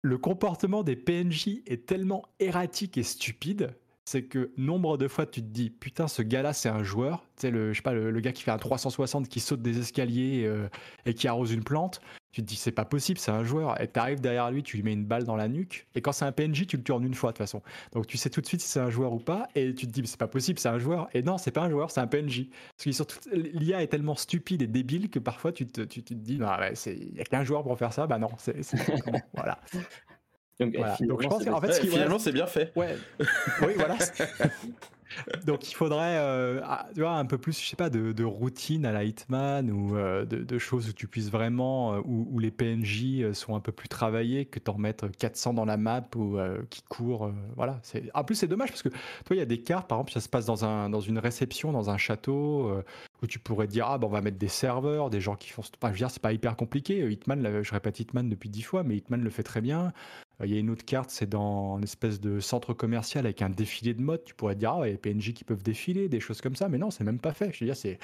le comportement des PNJ est tellement erratique et stupide, c'est que nombre de fois tu te dis putain ce gars-là c'est un joueur, tu sais le je le, gars qui fait un 360 qui saute des escaliers euh, et qui arrose une plante, tu te dis c'est pas possible, c'est un joueur. Et t'arrives derrière lui, tu lui mets une balle dans la nuque. Et quand c'est un PNJ, tu le tues en une fois de toute façon. Donc tu sais tout de suite si c'est un joueur ou pas. Et tu te dis c'est pas possible, c'est un joueur. Et non, c'est pas un joueur, c'est un PNJ. Parce que surtout l'IA est tellement stupide et débile que parfois tu te, tu, te dis non, il y a qu'un joueur pour faire ça. Bah non, c'est voilà. Donc, je pense qu'en fait, finalement, c'est bien fait. Ouais. oui, voilà. Donc il faudrait euh, ah, un peu plus, je pas, de, routine à la Hitman ou euh, de, choses où tu puisses vraiment, euh, les PNJ sont un peu plus travaillés, que t'en remettre 400 dans la map ou qui courent. voilà. En plus, c'est dommage parce que toi, il y a des cartes, par exemple, ça se passe dans, un, dans une réception, dans un château, où tu pourrais dire, ah, ben, on va mettre des serveurs, des gens qui font. Enfin, je veux dire, c'est pas hyper compliqué. Hitman, je répète Hitman depuis 10 fois, mais Hitman le fait très bien. Euh, Il y a une autre carte, c'est dans une espèce de centre commercial avec un défilé de modes. Tu pourrais dire, ah, il y a PNJ qui peuvent défiler, des choses comme ça, mais non, c'est même pas fait. Je veux dire, c'est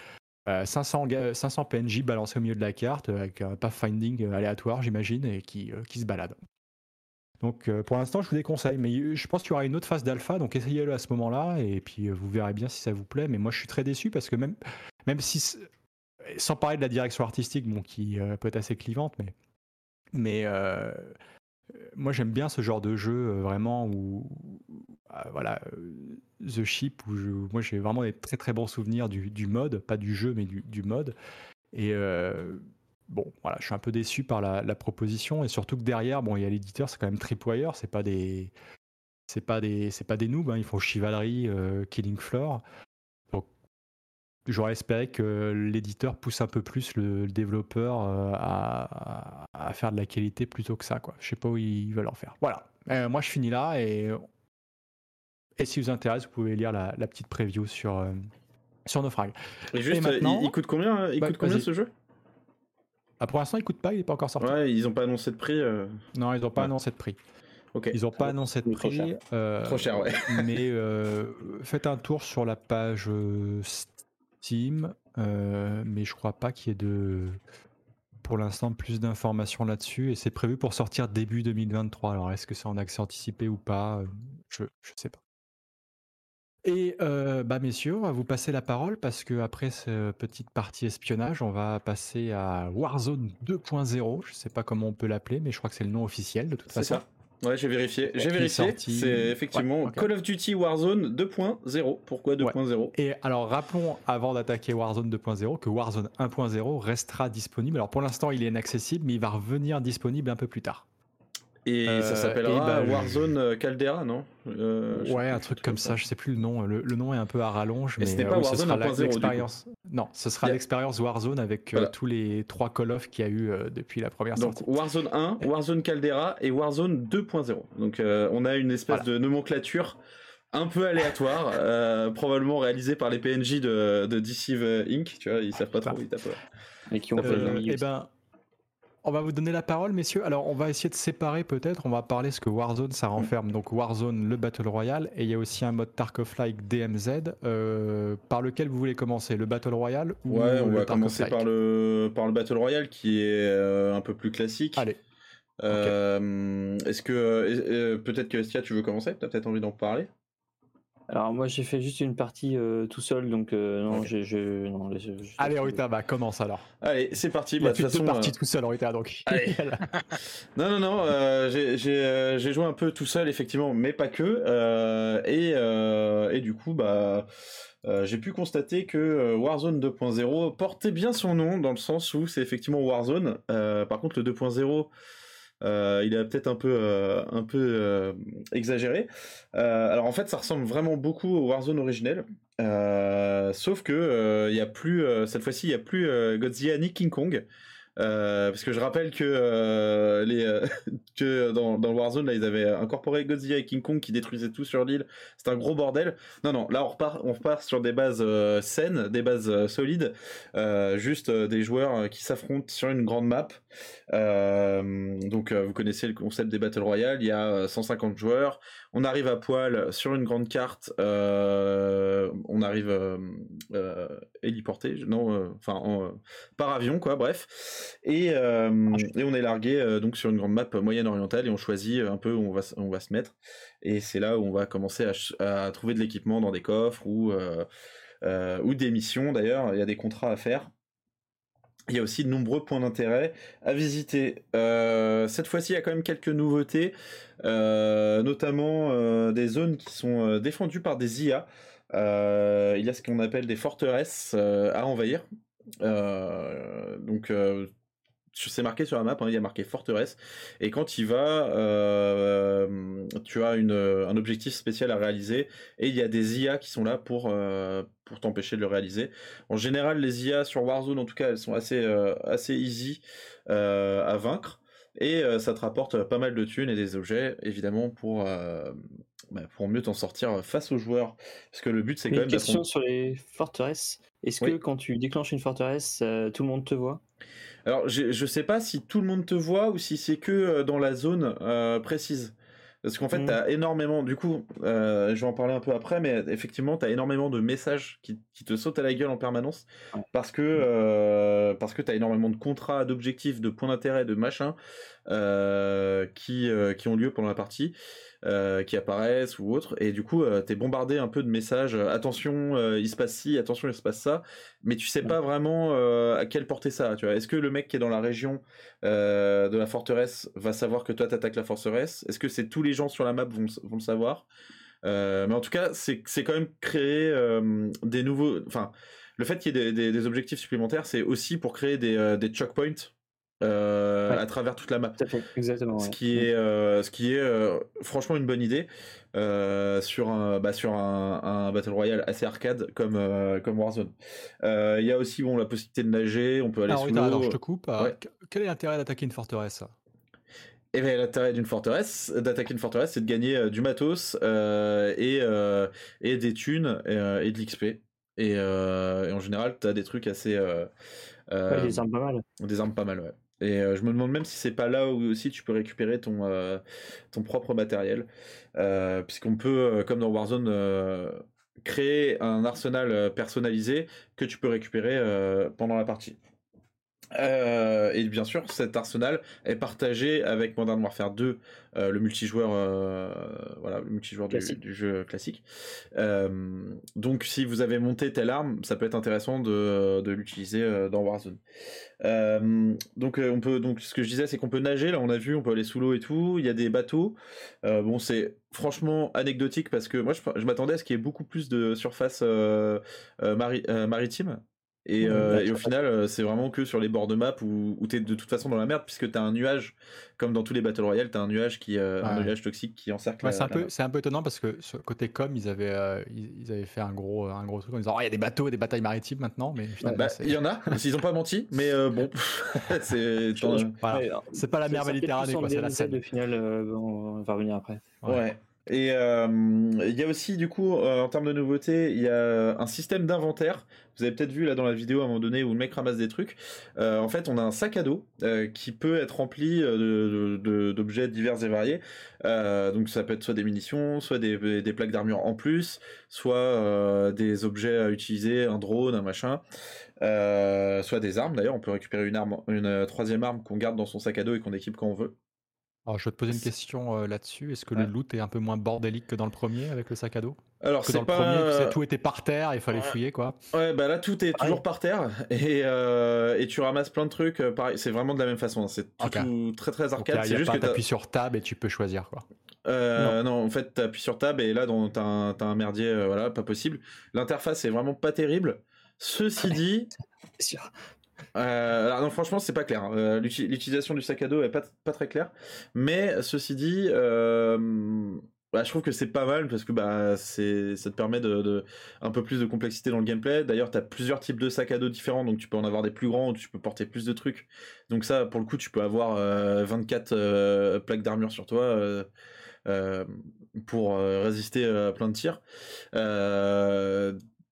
euh, 500, ga- 500 PNJ balancés au milieu de la carte euh, avec un pathfinding euh, aléatoire, j'imagine, et qui, euh, se baladent. Donc euh, pour l'instant, je vous déconseille, mais euh, je pense qu'il y aura une autre phase d'alpha, donc essayez-le à ce moment-là, et puis euh, vous verrez bien si ça vous plaît. Mais moi, je suis très déçu parce que même, même si, sans parler de la direction artistique, bon, qui euh, peut être assez clivante, mais, mais euh, moi j'aime bien ce genre de jeu euh, vraiment où, euh, voilà, euh, The Ship, où moi j'ai vraiment des très très bons souvenirs du, mode, pas du jeu, mais du, du mode. Et bon, voilà, je suis un peu déçu par la, proposition, et surtout que derrière, bon, il y a l'éditeur, c'est quand même Tripwire, c'est pas des. C'est pas des, c'est pas des noobs, hein, ils font Chivalry, Killing Floor. J'aurais espéré que l'éditeur pousse un peu plus le, le développeur euh, à, faire de la qualité plutôt que ça, quoi. Je sais pas où ils veulent en faire. Voilà. Euh, moi, je finis là et et si vous intéresse, vous pouvez lire la, la petite preview sur euh, sur Naufrag. Et juste, euh, maintenant- il, il coûte combien, il Bah, coûte combien vas-y. ce jeu? Ah, pour l'instant, il coûte pas, il est pas encore sorti. Ouais, ils ont pas annoncé de prix. euh, Non, ils n'ont pas Ouais. annoncé de prix. Ok. Ils n'ont pas annoncé de trop prix. cher. euh, Trop cher, ouais. mais euh, faites un tour sur la page Steam, euh, mais je crois pas qu'il y ait de, pour l'instant, plus d'informations là-dessus. Et c'est prévu pour sortir début 2023. Alors, est-ce que c'est en accès anticipé ou pas? Je ne sais pas. Et euh, bah messieurs, on va vous passer la parole parce que après cette petite partie espionnage, on va passer à Warzone 2.0. Je sais pas comment on peut l'appeler, mais je crois que c'est le nom officiel de toute façon. ça. Ouais, j'ai vérifié. J'ai vérifié. C'est effectivement Ouais. Call of Duty Warzone 2.0. Pourquoi 2.0 Et alors rappelons avant d'attaquer Warzone 2.0 que Warzone 1.0 restera disponible. Alors pour l'instant il est inaccessible, mais il va revenir disponible un peu plus tard. Et Euh, ça s'appellera et bah, Warzone euh, Caldera, non? Euh, ouais, un truc comme ça, je sais plus le nom. Le, le nom est un peu à rallonge, Et mais ce n'est euh, pas oui, ce Warzone sera la- 1.0 du coup. l'expérience. Non, ce sera l'expérience Warzone avec euh, Voilà. tous les trois Call of qu'il y a eu euh, depuis la première Donc sortie. Warzone 1, Warzone Caldera et Warzone 2.0. Donc euh, on a une espèce Voilà. de nomenclature un peu aléatoire, euh, probablement réalisée par les PNJ de, de Deceive Inc. Tu vois, ils savent pas trop, ils tapent. Et qui ont fait Euh, eh ben, on va vous donner la parole, messieurs. Alors, on va essayer de séparer peut-être. On va parler ce que Warzone ça renferme. Donc, Warzone, le Battle Royale, et il y a aussi un mode Tarkov-like DMZ. euh, par lequel vous voulez commencer Le Battle Royale ou Ouais, on le va commencer par le, par le Battle Royale qui est euh, un peu plus classique. Allez. Euh, Est-ce que peut-être que Estia, tu veux commencer? T'as peut-être envie d'en parler? Alors moi j'ai fait juste une partie euh, tout seul donc euh, non Ok. j'ai je non je- je- Allez, Rita, bah, commence alors. Allez, c'est parti. Il Bah, de toute façon, parties euh, tout seul, Rita, donc. Allez. Non, non, non, euh, j'ai- j'ai j'ai joué un peu tout seul, effectivement, mais pas que. euh, et, euh, et du coup, bah, euh, j'ai pu constater que Warzone 2.0 portait bien son nom, dans le sens où c'est effectivement Warzone. Euh, par contre, le 2.0, euh, il est peut-être un peu, euh, un peu euh, exagéré. Alors en fait, ça ressemble vraiment beaucoup au Warzone originel. Sauf que il y a plus cette fois-ci il y a plus Godzilla ni King Kong Euh, parce que je rappelle que euh, euh, dans, Warzone là ils avaient incorporé Godzilla et King Kong qui détruisaient tout sur l'île. C'était un gros bordel. Non non là on repart on repart sur des bases saines des bases solides juste des joueurs qui s'affrontent sur une grande map. Donc vous connaissez le concept des battle royale. Il y a euh, 150 joueurs on arrive à poil sur une grande carte euh, on arrive euh, euh, héliporté non enfin en, par avion quoi bref. Et, on est largué donc sur une grande map moyenne orientale et on choisit un peu où on va on va se mettre. Et c'est là où on va commencer à, trouver de l'équipement dans des coffres ou des missions d'ailleurs. Il y a des contrats à faire il y a aussi de nombreux points d'intérêt à visiter. Euh, cette fois-ci, il y a quand même quelques nouveautés, euh, notamment euh, des zones qui sont défendues par des IA. Il y a ce qu'on appelle des forteresses à envahir. Donc, c'est marqué sur la map, hein, il y a marqué forteresse. Et quand il va, euh, tu as une, un objectif spécial à réaliser. Et il y a des IA qui sont là pour, euh, pour t'empêcher de le réaliser. En général, les IA sur Warzone, en tout cas, elles sont assez, euh, assez easy à vaincre. Et ça te rapporte pas mal de thunes et des objets, évidemment, pour, bah, pour mieux t'en sortir face aux joueurs. Parce que le but, c'est quand même... Une question sur les forteresses. Est-ce que quand tu déclenches une forteresse, tout le monde te voit? Alors, je, je sais pas si tout le monde te voit ou si c'est que euh, dans la zone euh, précise. Parce qu'en fait, mmh. tu as énormément, du coup, euh, je vais en parler un peu après, mais effectivement, tu as énormément de messages qui, qui, te sautent à la gueule en permanence parce que, euh, parce que tu as énormément de contrats, d'objectifs, de points d'intérêt, de machins qui, qui ont lieu pendant la partie. Euh, qui apparaissent ou autres, et du coup, euh, t'es bombardé un peu de messages. Euh, attention, il se passe ci, attention, il se passe ça, mais tu sais pas vraiment à quelle portée ça. Tu vois, est-ce que le mec qui est dans la région de la forteresse va savoir que toi t'attaques la forteresse? Est-ce que c'est tous les gens sur la map vont, vont le savoir? Mais en tout cas, c'est quand même créer des nouveaux. Enfin, le fait qu'il y ait des, des, objectifs supplémentaires, c'est aussi pour créer des, des choke euh, à travers toute la map. exactement. Ce qui est, euh, ce qui est euh, franchement une bonne idée sur un, bah, sur un, un, battle royale assez arcade comme comme Warzone. Il y a aussi bon la possibilité de nager, on peut aller sous l'eau. je te coupe. Quel est l'intérêt d'attaquer une forteresse? Eh bien, l'intérêt d'une forteresse, d'attaquer une forteresse, c'est de gagner du matos et, et des thunes et, de l'XP. Et, et, en général, tu as des trucs assez. des armes pas mal. Des armes pas mal, ouais. Et euh, je me demande même si c'est pas là où aussi tu peux récupérer ton, euh, ton propre matériel. Euh, puisqu'on peut, comme dans Warzone, créer un arsenal personnalisé que tu peux récupérer pendant la partie. Euh, et bien sûr, cet arsenal est partagé avec Modern Warfare 2, euh, le multijoueur, euh, voilà, le multijoueur du, jeu classique. donc, si vous avez monté telle arme, ça peut être intéressant de, de l'utiliser dans Warzone. donc, on peut, donc, ce que je disais, c'est qu'on peut nager. Là, on a vu, on peut aller sous l'eau et tout. Il y a des bateaux. bon, c'est franchement anecdotique parce que moi, je, je m'attendais à ce qu'il y ait beaucoup plus de surface maritime. Euh, et, au final, euh, c'est vraiment que sur les bords de map où, où tu es de toute façon dans la merde, puisque tu as un nuage, comme dans tous les Battle Royale, tu as un nuage, qui, euh, un nuage toxique qui encercle. c'est un, peu, un peu étonnant parce que côté com, ils avaient, ils, avaient fait un gros, un gros truc en disant oh, il y a des bateaux, des batailles maritimes maintenant. mais bah, Il y en a, ils n'ont pas menti, mais bon, c'est c'est pas la mer Méditerranée, c'est la scène. De final, on va revenir après. ouais. Et il y a aussi, du coup, en termes de nouveautés, il y a un système d'inventaire. Vous avez peut-être vu là dans la vidéo à un moment donné où le mec ramasse des trucs. en fait, on a un sac à dos qui peut être rempli d'objets divers et variés. donc ça peut être soit des munitions, soit des, des plaques d'armure en plus, soit des objets à utiliser, un drone, un machin. soit des armes d'ailleurs, on peut récupérer une arme, une troisième arme qu'on garde dans son sac à dos et qu'on équipe quand on veut. Alors, je vais te poser une question là-dessus. Est-ce que le loot est un peu moins bordélique que dans le premier avec le sac à dos? Alors, que dans le pas... premier, tout était par terre, il fallait fouiller quoi. Ouais, bah là tout est toujours par terre et, et tu ramasses plein de trucs. pareil, c'est vraiment de la même façon. Hein. C'est tout, très très arcade. C'est juste que tu appuies sur tab et tu peux choisir quoi. Euh, non. en fait, tu appuies sur tab et là, t'as un, as un merdier, voilà, pas possible. L'interface est vraiment pas terrible. Ceci dit, sûr. Euh, non, franchement, c'est pas clair. Hein. Euh, l'utilisation du sac à dos est pas, très claire. Mais ceci dit, euh, bah, je trouve que c'est pas mal parce que bah, ça te permet de, un peu plus de complexité dans le gameplay. D'ailleurs, tu as plusieurs types de sacs à dos différents, donc tu peux en avoir des plus grands, tu peux porter plus de trucs. Donc ça, pour le coup, tu peux avoir 24 plaques d'armure sur toi. pour résister à plein de tirs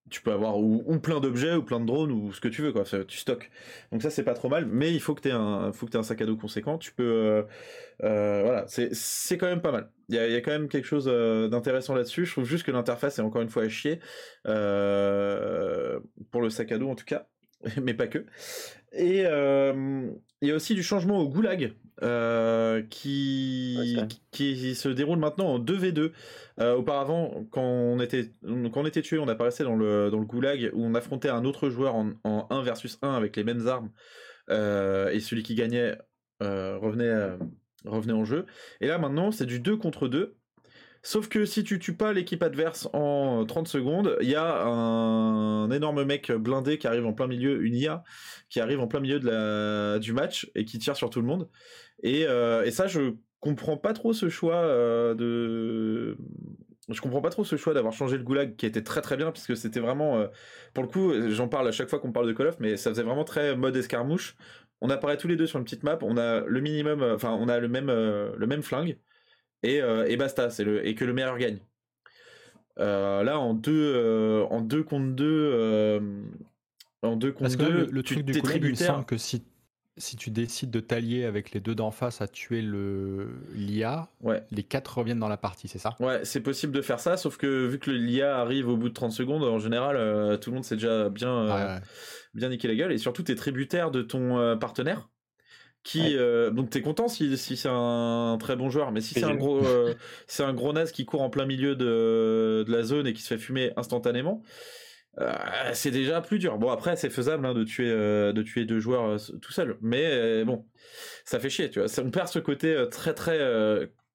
tu peux avoir ou, plein d'objets ou plein de drones ou ce que tu veux quoi. Tu stockes. Donc ça c'est pas trop mal mais il faut que tu un tu un sac à dos conséquent. Tu peux euh, euh, voilà c'est c'est quand même pas mal. Il y a, y a, quand même quelque chose euh, d'intéressant là-dessus. Je trouve juste que l'interface est encore une fois à chier pour le sac à dos en tout cas mais pas que et il y a aussi du changement au goulag euh, qui, qui, se déroule maintenant en 2v2. Euh, auparavant, quand on, était, quand on était tué, on apparaissait dans le, dans le goulag où on affrontait un autre joueur en, en 1 versus 1 avec les mêmes armes euh, et celui qui gagnait revenait, revenait en jeu. Et là maintenant, c'est du 2 contre 2. Sauf que si tu tues pas l'équipe adverse en 30 secondes, il y a un énorme mec blindé qui arrive en plein milieu, une IA qui arrive en plein milieu du match et qui tire sur tout le monde. Et, euh, ça, je comprends pas trop ce choix euh, comprends pas trop ce choix d'avoir changé le goulag qui était très très bien puisque c'était vraiment euh, pour le coup j'en parle à chaque fois qu'on parle de Call of mais ça faisait vraiment très mode escarmouche on apparaît tous les deux sur une petite map on a le minimum enfin on a le même flingue et, et basta c'est le et que le meilleur gagne là en deux en deux contre deux en deux contre deux le, le truc du goulag il me semble que si si tu décides de t'allier avec les deux d'en face à tuer le l'IA, ouais. les quatre reviennent dans la partie, c'est ça? Ouais, c'est possible de faire ça, sauf que vu que l'IA arrive au bout de 30 secondes, en général, euh, tout le monde s'est déjà bien, euh, ouais. bien niqué la gueule, et surtout t'es tributaire de ton euh, partenaire. Qui Ouais. euh, donc t'es content si, si c'est un très bon joueur, mais si c'est un gros euh, c'est un gros naze qui court en plein milieu de, de la zone et qui se fait fumer instantanément, euh, c'est déjà plus dur. Bon après c'est faisable hein, de tuer euh, de tuer deux joueurs tout seul, mais bon ça fait chier tu vois. On perd ce côté très très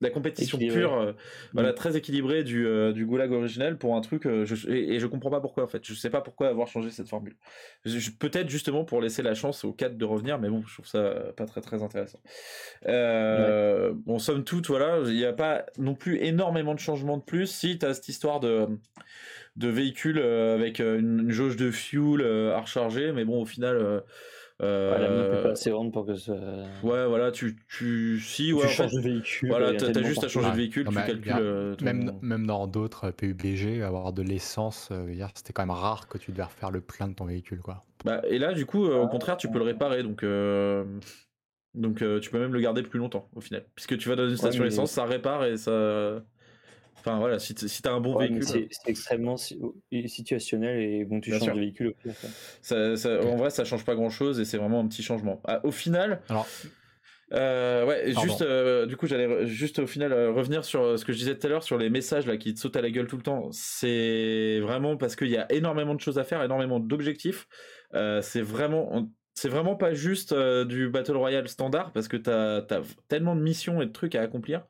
la compétition Équilibré. pure, euh, voilà Mm. très équilibré du euh, du goulag originel pour un truc euh, je, et, et je comprends pas pourquoi en fait. Je sais pas pourquoi avoir changé cette formule. Peut-être justement pour laisser la chance aux 4 de revenir, mais bon je trouve ça euh, pas très très intéressant. Euh, Bon somme toute voilà il n'y a pas non plus énormément de changements de plus. Si tu as cette histoire de de véhicules euh, avec une, une jauge de fuel à recharger, mais bon, au final, euh, euh, Ouais, la map est pas assez grande pour que ça. ouais, voilà, tu, tu, si, tu ouais, en changes de véhicule. voilà, t'as juste à changer de Ouais. véhicule, tu calcules euh, ton- Même, même dans d'autres PUBG, avoir de l'essence, euh, hier, c'était quand même rare que tu devais refaire le plein de ton véhicule, quoi. Bah, et là, du coup, euh, au Ah. contraire, tu peux le réparer, donc, euh, donc euh, tu peux même le garder plus longtemps, au final, puisque tu vas dans une station mais- essence, ça répare et ça, enfin voilà, si t- si t'as un bon Ouais, véhicule. c'est c'est extrêmement si- situationnel et bon, tu Bien changes sûr. de véhicule au pire. quoi. Ça, ça- en vrai, ça change pas grand chose et c'est vraiment un petit changement. Ah, au final, Alors, euh, ouais, Pardon. juste, euh, du coup, j'allais juste au final euh, revenir sur ce que je disais tout à l'heure sur les messages là qui te sautent à la gueule tout le temps. C'est vraiment parce qu'il y a énormément de choses à faire, énormément d'objectifs. Euh, c'est vraiment, on- c'est vraiment pas juste euh, du battle royale standard parce que t'as as tellement de missions et de trucs à accomplir.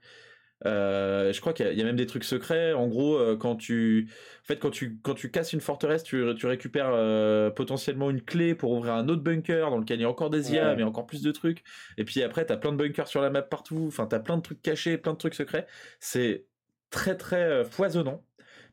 Euh, je crois qu'il y, a- il y a même des trucs secrets. En gros, euh, quand tu, en fait, quand tu, quand tu casses une forteresse, tu, tu récupères euh, potentiellement une clé pour ouvrir un autre bunker dans lequel il y a encore des IA, Ouais. mais encore plus de trucs. Et puis après, t'as plein de bunkers sur la map partout. Enfin, t'as plein de trucs cachés, plein de trucs secrets. C'est très très foisonnant.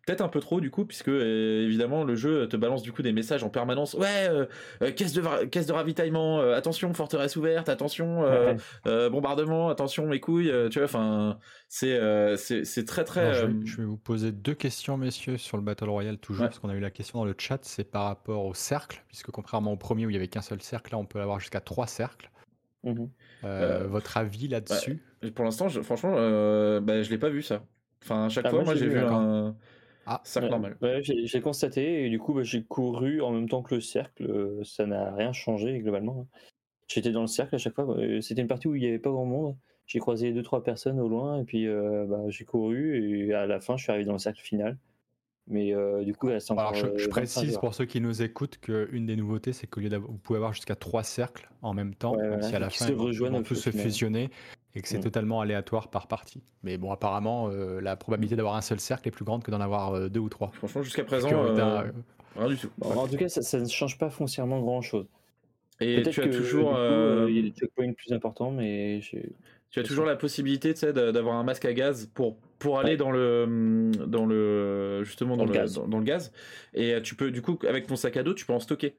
Peut-être un peu trop du coup, puisque euh, évidemment le jeu te balance du coup des messages en permanence. Ouais, euh, euh, caisse de caisse de ravitaillement, euh, attention forteresse ouverte, attention euh, Ouais. euh, bombardement, attention mes couilles. euh, tu vois, enfin c'est euh, c'est c'est très très. je, euh, vais, je vais vous poser deux questions, messieurs, sur le Battle Royale, toujours, Ouais. parce qu'on a eu la question dans le chat, c'est par rapport au cercle, puisque contrairement au premier où il y avait qu'un seul cercle, là, on peut avoir jusqu'à trois cercles. Euh, votre avis là-dessus? Pour l'instant, je- franchement, euh, bah, je l'ai pas vu ça. Enfin, à chaque Ah, fois, moi, j'ai vu, un Ah, cercle Ouais, normal. ouais, j'ai j'ai constaté et du coup bah, j'ai couru en même temps que le cercle. euh, Ça n'a rien changé globalement. hein. J'étais dans le cercle à chaque fois. euh, C'était une partie où il n'y avait pas grand monde. J'ai croisé deux trois personnes au loin et puis euh, bah, j'ai couru et à la fin je suis arrivé dans le cercle final. Mais euh, du coup il reste encore. Alors, je, euh, je 25 précise pour ceux qui nous écoutent qu'une des nouveautés, c'est qu'au lieu d'avoir, vous pouvez avoir jusqu'à trois cercles en même temps, Ouais, même voilà, si à la qui fin se ils vont- tous se fusionner et que c'est Mm. totalement aléatoire par partie. Mais bon, apparemment, euh, la probabilité d'avoir un seul cercle est plus grande que d'en avoir euh, deux ou trois. Franchement, jusqu'à présent, que, euh, euh, rien du tout. Bon, En tout cas ça, ça ne change pas foncièrement grand chose. Et tu as que toujours, coup, euh, euh, il y a des checkpoints plus importants mais tu as toujours la possibilité, de- d'avoir un masque à gaz pour pour aller Ouais. dans le dans le justement dans, Dans le, le gaz. Dans, dans le gaz. Et tu peux du coup avec ton sac à dos, tu peux en stocker.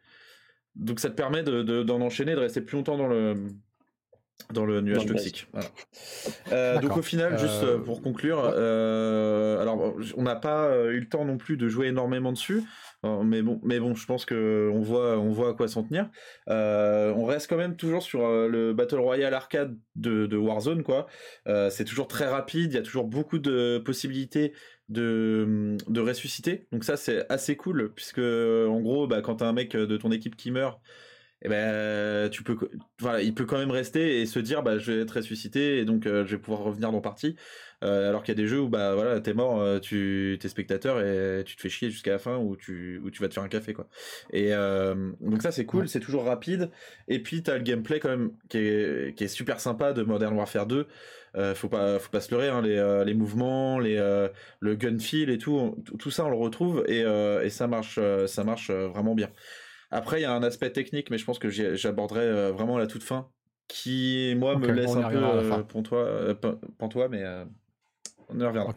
Donc ça te permet de- de- d'en enchaîner, de rester plus longtemps dans le dans le nuage Dans le gaz. toxique. Voilà. Euh, donc au final, juste Euh, euh, pour conclure, ouais. euh, alors on n'a pas eu le temps non plus de jouer énormément dessus, mais bon, mais bon, je pense que on voit, on voit à quoi s'en tenir. Euh, on reste quand même toujours sur le Battle Royale arcade de, de Warzone, quoi. Euh, c'est toujours très rapide, il y a toujours beaucoup de possibilités de, de ressusciter. Donc ça, c'est assez cool, puisque en gros, bah, quand t'as un mec de ton équipe qui meurt, eh ben, tu peux, voilà, il peut quand même rester et se dire, bah, je vais être ressuscité et donc euh, je vais pouvoir revenir dans partie. Euh, alors qu'il y a des jeux où bah voilà, t'es mort, euh, tu t'es spectateur et tu te fais chier jusqu'à la fin ou tu ou tu vas te faire un café quoi. Et euh, donc ça c'est cool, c'est toujours rapide. Et puis t'as le gameplay quand même qui est qui est super sympa de Modern Warfare 2. Euh, faut pas faut pas se leurrer hein, les, euh, les mouvements, les le gun feel et tout, tout ça on le retrouve et, et ça marche ça marche vraiment bien. Après il y a un aspect technique mais je pense que j'aborderai vraiment à la toute fin qui moi me laisse un peu pantois, pantois mais on y reviendra.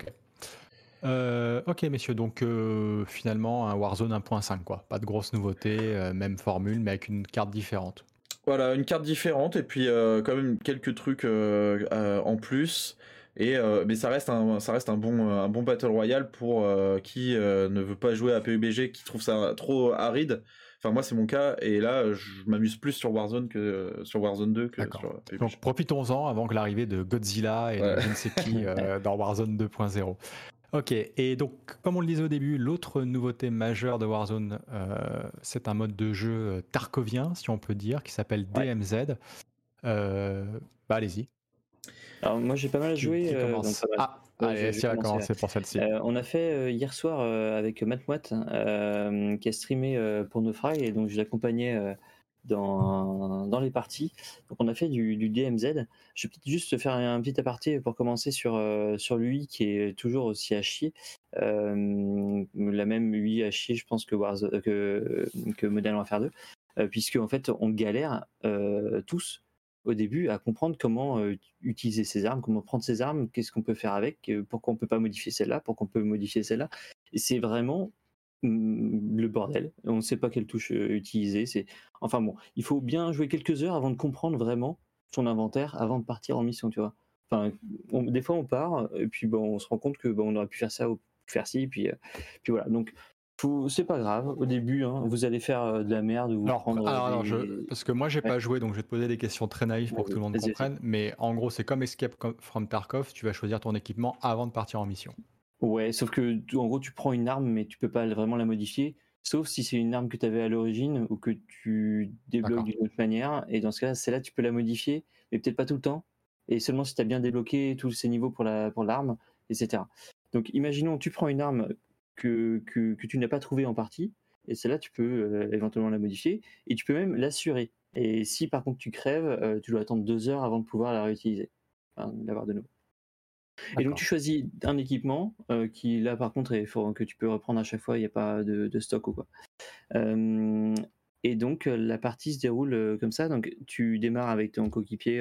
Euh, ok, messieurs, donc euh, finalement un Warzone 1.5, quoi. Pas de grosses nouveautés, euh, même formule, mais avec une carte différente. Voilà, une carte différente et puis quand même quelques trucs en plus. Et mais ça reste un ça reste un bon un bon battle royale pour qui ne veut pas jouer à PUBG, qui trouve ça trop aride. Enfin, moi, c'est mon cas, et là, je m'amuse plus sur Warzone que sur Warzone 2 que sur. Donc, profitons-en avant que l'arrivée de Godzilla et de je ne sais qui dans Warzone 2.0. Ok, et donc, comme on le disait au début, l'autre nouveauté majeure de Warzone, euh, c'est un mode de jeu euh, tarkovien, si on peut dire, qui s'appelle DMZ. Euh, bah, allez-y. Alors, moi, j'ai pas mal joué. ah, allez, c'est pour celle-ci. on a fait hier soir avec Matt Moat, qui a streamé pour nos et donc je l'accompagnais dans, dans les parties. Donc on a fait du, du DMZ. Je vais peut-être juste faire un, petit aparté pour commencer sur, euh, sur lui qui est toujours aussi à chier. Euh, la même lui à chier, je pense, que, que, que Modern Warfare 2. Euh, puisque en fait on galère tous au début à comprendre comment utiliser ses armes, comment prendre ses armes, qu'est-ce qu'on peut faire avec, pourquoi on peut pas modifier celle-là, pourquoi on peut modifier celle-là. Et c'est vraiment Mmh, le bordel. On ne sait pas quelle touche utiliser. C'est enfin bon, il faut bien jouer quelques heures avant de comprendre vraiment son inventaire avant de partir en mission, tu vois. Enfin, des fois on part et puis bon, on se rend compte que bon, on aurait pu faire ça ou faire ci, puis puis voilà. Donc c'est pas grave. Au début, hein, vous allez faire de la merde ou prendre. Alors, parce que moi j'ai pas joué, donc je vais te poser des questions très naïves pour que tout le monde comprenne. Mais en gros, c'est comme Escape from Tarkov. Tu vas choisir ton équipement avant de partir en mission. Ouais, sauf que en gros, tu prends une arme, mais tu peux pas vraiment la modifier, sauf si c'est une arme que tu avais à l'origine ou que tu débloques d'une autre manière. Et dans ce cas-là, celle-là, tu peux la modifier, mais peut-être pas tout le temps. Et seulement si tu as bien débloqué tous ces niveaux pour la pour l'arme, etc. Donc, imaginons, tu prends une arme que, que, tu n'as pas trouvée en partie, et celle-là, tu peux euh, éventuellement la modifier, et tu peux même l'assurer. Et si par contre tu crèves, euh, tu dois attendre deux heures avant de pouvoir la réutiliser, enfin, l'avoir de nouveau. Et donc tu choisis un équipement euh, qui là par contre est que tu peux reprendre à chaque fois, il n'y a pas de, stock ou quoi. et donc la partie se déroule comme ça. Donc tu démarres avec ton coéquipier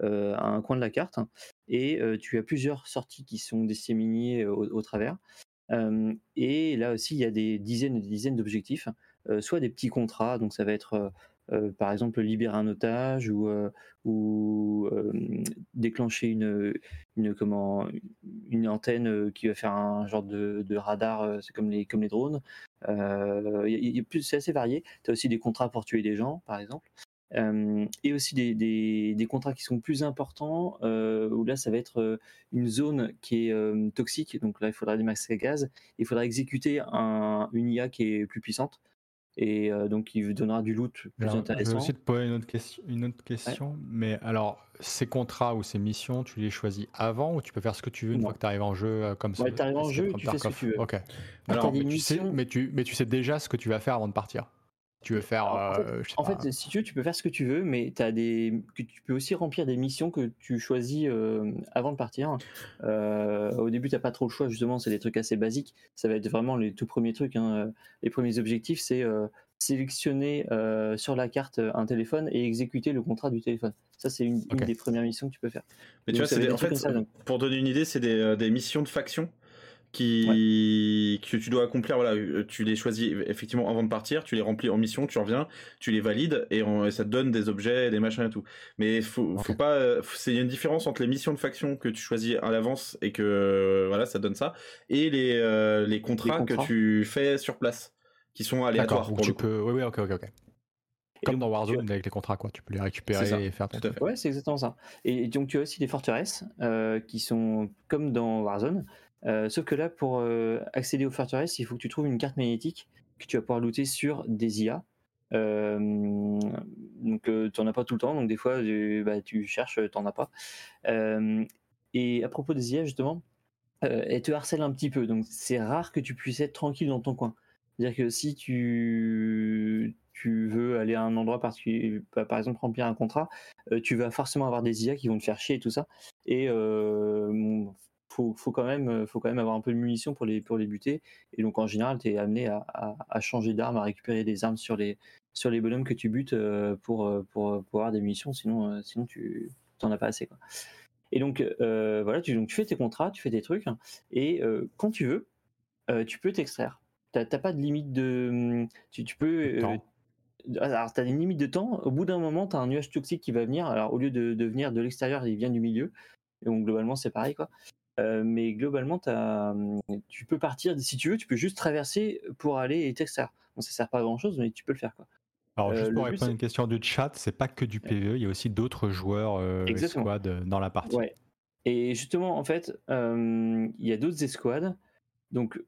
à un coin de la carte et tu as plusieurs sorties qui sont disséminées au, travers. Et là aussi il y a des dizaines et des dizaines d'objectifs, soit des petits contrats, donc ça va être par exemple libérer un otage ou, déclencher une, une, comment, une antenne qui va faire un genre de, de radar, c'est comme les, comme les drones. c'est assez varié. Tu as aussi des contrats pour tuer des gens, par exemple. Et aussi des, des, des, contrats qui sont plus importants, où là ça va être une zone qui est toxique, donc là il faudra des masques à gaz, il faudra exécuter un, une IA qui est plus puissante. Et euh, donc il donnera du loot plus intéressant. Je vais aussi te poser une autre question, une autre question mais alors ces contrats ou ces missions, tu les choisis avant ou tu peux faire ce que tu veux une fois que tu arrives en jeu euh, comme ça Tu arrives en jeu, tu fais ce que tu veux. Ok. Alors, mais, tu sais, mais, tu, mais tu sais déjà ce que tu vas faire avant de partir tu veux faire. en, fait, euh, si tu veux, tu peux faire ce que tu veux, mais as des, tu peux aussi remplir des missions que tu choisis avant de partir. au début, tu n'as pas trop le choix, justement, c'est des trucs assez basiques. Ça va être vraiment les tout premiers trucs. Hein. Les premiers objectifs, c'est sélectionner sur la carte un téléphone et exécuter le contrat du téléphone. Ça, c'est une, des premières missions que tu peux faire. Mais tu vois, en fait, pour donner une idée, c'est des, des missions de faction qui que tu dois accomplir voilà euh, tu les choisis effectivement avant de partir tu les remplis en mission tu reviens tu les valides et, ça te donne des objets des machins et tout mais faut faut pas c'est une différence entre les missions de faction que tu choisis à l'avance et que voilà ça donne ça et les euh, les, contrats que tu fais sur place qui sont aléatoires tu peux oui oui ok ok ok comme dans Warzone avec les contrats, quoi. Tu peux les récupérer et faire ton. Ouais, c'est exactement ça. Et donc tu as aussi des forteresses euh, qui sont comme dans Warzone, euh, sauf que là, pour euh, accéder aux forteresses, il faut que tu trouves une carte magnétique que tu vas pouvoir looter sur des IA. Euh, donc tu n'en as pas tout le temps, donc des fois bah, tu cherches, tu n'en as pas. et à propos des IA, justement, euh, elle te harcèle un petit peu. Donc, c'est rare que tu puisses être tranquille dans ton coin. C'est-à-dire que si tu, veux aller à un endroit particulier, par exemple remplir un contrat, tu vas forcément avoir des IA qui vont te faire chier et tout ça. Et euh, faut, faut, quand même, faut quand même avoir un peu de munitions pour les, pour les buter. Et donc en général, tu es amené à, à, changer d'arme, à récupérer des armes sur les, sur les bonhommes que tu butes pour, pour, pour avoir des munitions. Sinon, sinon tu n'en as pas assez. Quoi. Et donc, euh, voilà, tu, donc, tu fais tes contrats, tu fais des trucs, et euh, quand tu veux, euh, tu peux t'extraire. Tu n'as pas de limite de. Hum, tu, tu peux. alors, tu as une limite de temps. Au bout d'un moment, tu as un nuage toxique qui va venir. Alors, au lieu de, de venir de l'extérieur, il vient du milieu. Et donc, globalement, c'est pareil, quoi. Mais globalement, as, hum, tu peux partir, si tu veux, tu peux juste traverser pour aller et t'extraire. Bon, ça sert pas à grand chose, mais tu peux le faire. Quoi. Alors, juste pour répondre à une question du chat, c'est pas que du PvE, il y a aussi d'autres joueurs escouades dans la partie. Ouais. Et justement, en fait, il y a d'autres escouades. Donc,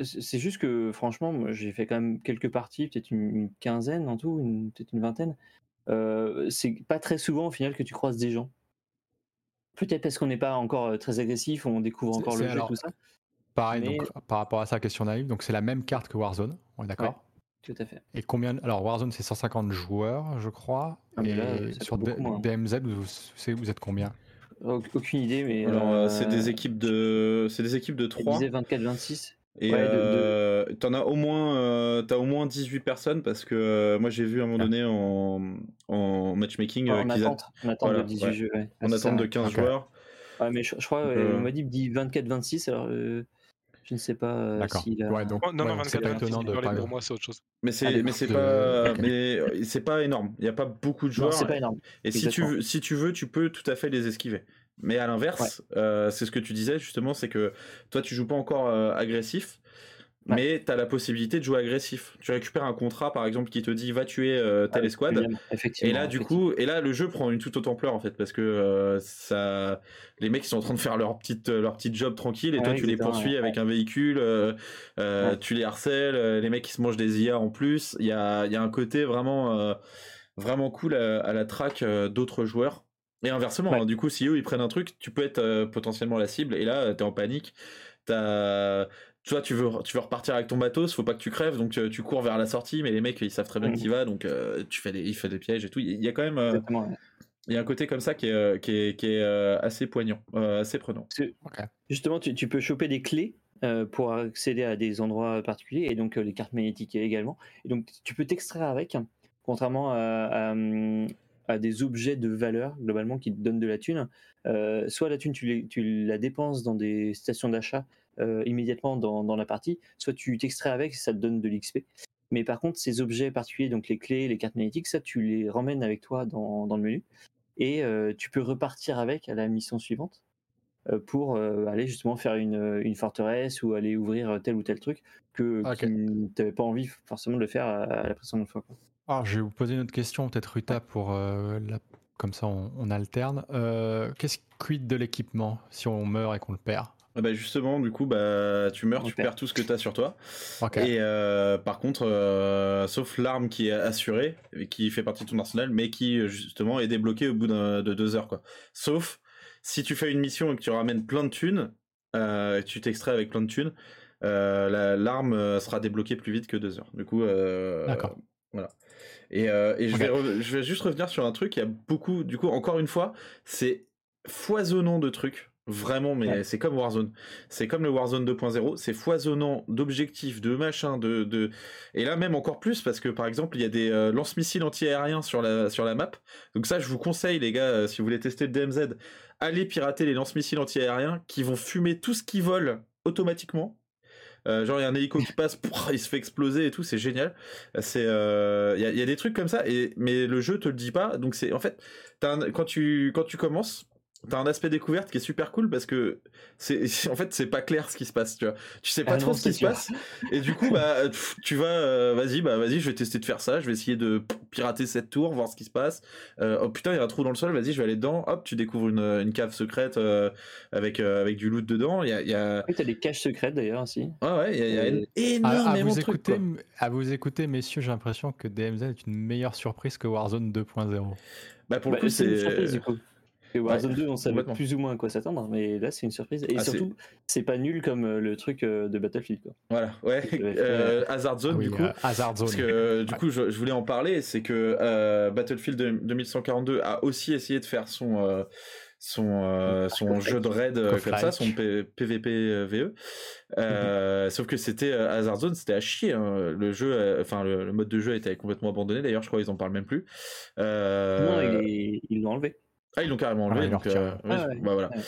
c'est juste que, franchement, j'ai fait quand même quelques parties, peut-être une, quinzaine en tout, peut-être une vingtaine. c'est pas très souvent, au final, que tu croises des gens. Peut-être parce qu'on n'est pas encore très agressif, on découvre encore le jeu et tout ça. Pareil, donc, par rapport à ça, question naïve, donc c'est la même carte que Warzone, on est d'accord? Tout à fait. Et combien Alors Warzone c'est 150 joueurs, je crois. Ah, et sur DMZ, vous, vous, êtes combien? Aucune idée, mais. Alors euh, c'est des équipes de, c'est des équipes de 3. 24-26. Et euh, t'en as au moins, euh, as au moins 18 personnes parce que moi j'ai vu à un moment ah. donné en, en matchmaking. en, attente, a... attente, de 18 jeux. En attente de 15 joueurs. Ouais, mais je, crois, on m'a dit 24-26, alors je ne sais pas euh, s'il a... ouais, donc, non, non, de parler. Pour moi, c'est autre chose. Mais c'est, mais c'est pas, mais c'est pas énorme. Il n'y a pas beaucoup de joueurs. c'est pas énorme. Et si tu, veux, si tu veux, tu peux tout à fait les esquiver. Mais à l'inverse, euh, c'est ce que tu disais justement, c'est que toi, tu joues pas encore euh, agressif mais tu as la possibilité de jouer agressif. Tu récupères un contrat par exemple qui te dit va tuer euh, telle escouade. et là du coup et là le jeu prend une toute autre ampleur en fait parce que ça les mecs ils sont en train de faire leur petite leur petite job tranquille et toi tu les poursuis avec un véhicule tu les harcèles les mecs ils se mangent des IA en plus. Il y a il y a un côté vraiment vraiment cool à, la traque d'autres joueurs et inversement hein, du coup si eux ils prennent un truc tu peux être potentiellement la cible et là tu es en panique. T'as toi tu veux tu veux repartir avec ton bateau faut pas que tu crèves donc euh, tu cours vers la sortie mais les mecs ils savent très bien mmh. qui va donc euh, tu fais des il fait des pièges et tout. Il y a quand même euh, il y a un côté comme ça qui est qui est, qui est assez poignant assez prenant. Justement tu, tu, peux choper des clés pour accéder à des endroits particuliers et donc les cartes magnétiques également. Et donc tu peux t'extraire avec contrairement à, à, des objets de valeur globalement qui te donnent de la thune soit la thune tu, tu la dépenses dans des stations d'achat euh, immédiatement dans, la partie, soit tu t'extrais avec, ça te donne de l'XP. Mais par contre, ces objets particuliers, donc les clés, les cartes magnétiques, ça, tu les ramènes avec toi dans, le menu. Et euh, tu peux repartir avec à la mission suivante euh, pour aller justement faire une, forteresse ou aller ouvrir tel ou tel truc que tu n'avais pas envie forcément de le faire à, la précédente fois. Alors, je vais vous poser une autre question, peut-être Ruta, pour la... comme ça on, alterne. Qu'est-ce quid de l'équipement si on meurt et qu'on le perd? Ah bah justement, du coup, bah tu meurs, tu perds tout ce que tu as sur toi. Et euh, par contre, euh, sauf l'arme qui est assurée, qui fait partie de ton arsenal, mais qui justement est débloquée au bout de deux heures, quoi. Sauf si tu fais une mission et que tu ramènes plein de thunes, euh, tu t'extrais avec plein de thunes, l'arme sera débloquée plus vite que deux heures. Du coup, D'accord. Voilà. Et, et je, vais je vais juste revenir sur un truc. Il y a beaucoup, du coup, encore une fois, c'est foisonnant de trucs Vraiment, mais c'est comme Warzone. C'est comme le Warzone 2.0. C'est foisonnant d'objectifs, de machins, de, de, Et là, même encore plus, parce que par exemple, il y a des euh, lance-missiles anti-aériens sur la, sur la map. Donc, ça, je vous conseille, les gars, euh, si vous voulez tester le DMZ, allez pirater les lance-missiles anti-aériens qui vont fumer tout ce qui vole automatiquement. Euh, genre il y a un hélico qui passe, il se fait exploser et tout, c'est génial. C'est, il y, a, des trucs comme ça, et mais le jeu te le dit pas. Donc c'est en fait, quand tu quand tu commences, T'as un aspect découverte qui est super cool parce que c'est en fait c'est pas clair ce qui se passe tu vois. Tu sais pas ah trop ce qui se passe. Et du coup bah tu vas euh, vas-y bah vas-y je vais tester de faire ça. Je vais essayer de pirater cette tour voir ce qui se passe. Euh, oh putain il y a un trou dans le sol. Vas-y je vais aller dedans. Hop tu découvres une, une cave secrète euh, avec avec du loot dedans. Il y a, y a... Oui, t'as des caches secrètes d'ailleurs aussi. Ouais ouais il y a, énormément à, vous de trucs, écouter à vous écouter messieurs j'ai l'impression que DMZ est une meilleure surprise que Warzone 2.0 bah pour le bah, coup c'est une surprise du coup Et Warzone 2, on savait plus ou moins à quoi s'attendre, mais là, c'est une surprise. Et Ah, surtout, c'est pas nul comme euh, le truc euh, de Battlefield. Quoi. Voilà, ouais. Ouais, ouais. Euh, Hazard Zone, Ah oui, du coup. euh, Hazard Zone. Parce que du coup, je, je voulais en parler, c'est que euh, Battlefield 2142 a aussi essayé de faire son euh, son euh, son jeu de raid euh, comme ça, son P- PVP euh, VE. Sauf que c'était euh, Hazard Zone, c'était à chier. hein. Le jeu, euh, enfin le, le mode de jeu a été complètement abandonné. D'ailleurs, je crois qu'ils en parlent même plus. Euh, Non, il est- ils l'ont enlevé. Ah, ils l'ont carrément enlevé. Ah, ils l'ont donc, euh, retiré. oui, Ah ouais. bah voilà. Ouais.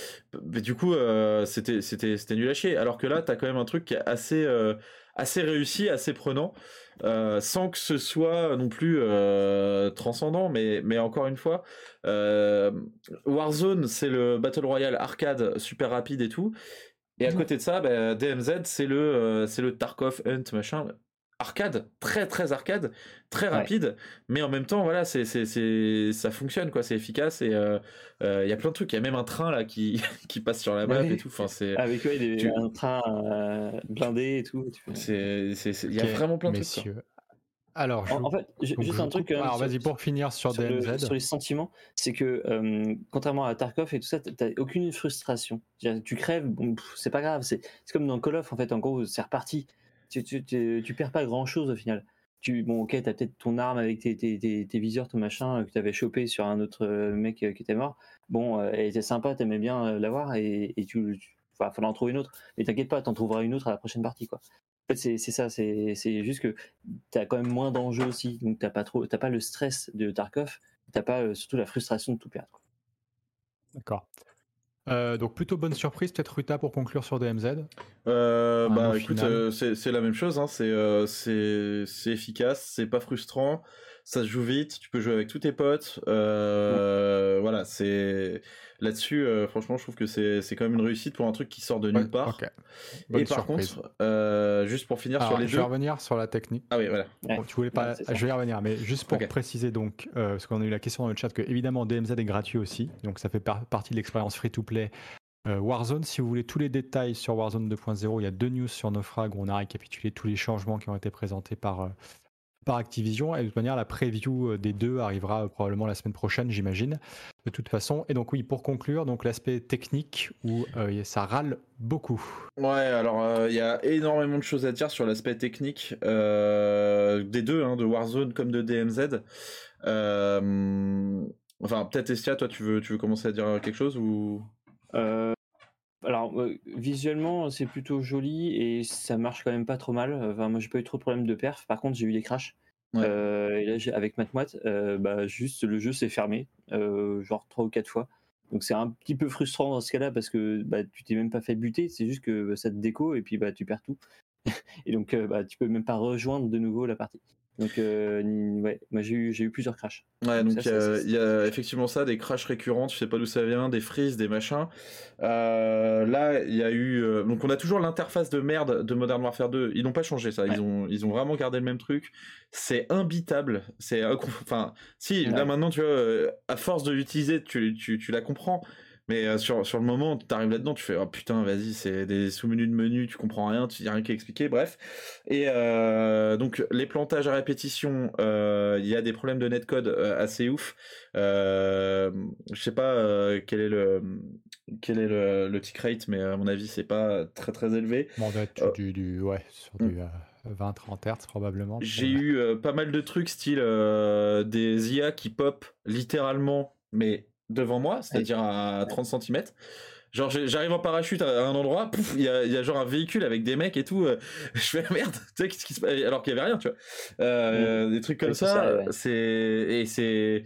Mais du coup, euh, c'était c'était c'était nul à chier. Alors que là, t'as quand même un truc qui est assez euh, assez réussi, assez prenant, euh, sans que ce soit non plus euh, transcendant. Mais mais encore une fois, euh, Warzone, c'est le battle royale arcade super rapide et tout. Et à côté de ça, bah, DMZ, c'est le euh, c'est le Tarkov Hunt machin. Arcade, très très arcade, très Ouais. rapide, mais en même temps, voilà, c'est c'est ça fonctionne quoi, c'est efficace et euh, euh, il y a plein de trucs. Il y a même un train là qui qui passe sur la map Ouais. et tout. Enfin, c'est Avec ouais, des, Tu- un train euh, blindé et tout. c'est c'est il y a vraiment plein de trucs. quoi. messieurs. Alors, je En, en fait, donc, juste je un truc. quand même Alors, vas-y, pour finir sur, sur, le- sur les sentiments, c'est que euh, contrairement à Tarkov et tout ça, t'as aucune frustration. Tu crèves, bon, c'est pas grave. C'est c'est comme dans Call of, en fait, en gros, c'est reparti. Tu, tu, perds pas grand-chose au final. Tu, bon, ok, t'as peut-être ton arme avec tes, tes, tes, viseurs, ton machin, euh, que t'avais chopé sur un autre euh, mec euh, qui était mort. Bon, elle était sympa, t'aimais bien l'avoir et, et tu, enfin, fallait en trouver une autre. Mais t'inquiète pas, t'en trouveras une autre à la prochaine partie, quoi. En fait, c'est ça, c'est juste que t'as quand même moins d'enjeux aussi, donc t'as pas t'as pas le stress de Tarkov, t'as pas surtout la frustration de tout perdre. D'accord. Euh, donc, plutôt bonne surprise, peut-être Ruta pour conclure sur DMZ. Euh, Un bah écoute, euh, c'est la même chose. Hein. Euh, c'est efficace, c'est pas frustrant, ça se joue vite. Tu peux jouer avec tous tes potes. Euh, Voilà, c'est là-dessus. euh, franchement, je trouve que c'est c'est quand même une réussite pour un truc qui sort de nulle part. Et par surprise. contre, euh, juste pour finir Alors, sur les je deux. vais revenir sur la technique. Ah oui, voilà. Ouais. Bon, tu voulais pas, Ouais, je vais y revenir, mais juste pour préciser donc, euh, parce qu'on a eu la question dans le chat que évidemment DMZ est gratuit aussi, donc ça fait par- partie de l'expérience free-to-play. Euh, Warzone, si vous voulez tous les détails sur Warzone 2.0, il y a deux news sur Nofrag où on a récapitulé tous les changements qui ont été présentés par, euh, par Activision. Et de toute manière, la preview euh, des deux arrivera euh, probablement la semaine prochaine, j'imagine, de toute façon. Et donc oui, pour conclure, donc l'aspect technique où euh, ça râle beaucoup. Ouais, alors euh, il y a énormément de choses à dire sur l'aspect technique euh, des deux, hein, de Warzone comme de DMZ. Euh, enfin, peut-être Estia, toi, tu veux, tu veux commencer à dire quelque chose ou? Euh, alors euh, visuellement c'est plutôt joli et ça marche quand même pas trop mal. Enfin, moi j'ai pas eu trop de problèmes de perf. Par contre j'ai eu des crashs. Ouais. Euh, et là avec Matmoat, euh, bah, juste le jeu s'est fermé, euh, genre trois ou quatre fois. Donc c'est un petit peu frustrant dans ce cas-là parce que bah, tu t'es même pas fait buter, c'est juste que bah, ça te déco et puis bah, tu perds tout. et donc euh, bah, tu peux même pas rejoindre de nouveau la partie. Donc euh, ouais, moi j'ai eu, j'ai eu plusieurs crashs. Ouais, Donc ça, il y, a- y effectivement ça, des crashs récurrents, tu sais pas d'où ça vient, des freezes, des machins. Euh, là, il y a eu. euh, donc on a toujours l'interface de merde de Modern Warfare 2. Ils n'ont pas changé ça. Ouais. Ils ont, ils ont vraiment gardé le même truc. C'est imbitable. C'est enfin, si là maintenant tu vois, euh, à force de l'utiliser, tu, tu, tu la comprends. Mais euh, sur, sur le moment, tu arrives là-dedans, tu fais oh putain, vas-y, c'est des sous-menus de menu, tu comprends rien, tu n'y a rien qui est expliqué, bref. Et euh, donc les plantages à répétition, euh, il y a des problèmes de netcode assez ouf. Je sais pas quel est le quel est le, le tick rate, mais à mon avis c'est pas très très élevé. Bon, on doit être du, du- ouais, sur hmm. du 20-30 Hz probablement. J'ai eu pas mal de trucs style des IA qui pop littéralement, mais devant moi, c'est-à-dire à 30 cm. Genre j'arrive en parachute à un endroit, il y a, il y a genre un véhicule avec des mecs et tout. euh, je fais merde, tu sais qu'est-ce qui se passe? Alors qu'il y avait rien, tu vois. Euh, Des trucs comme ça, ça, ouais. c'est et c'est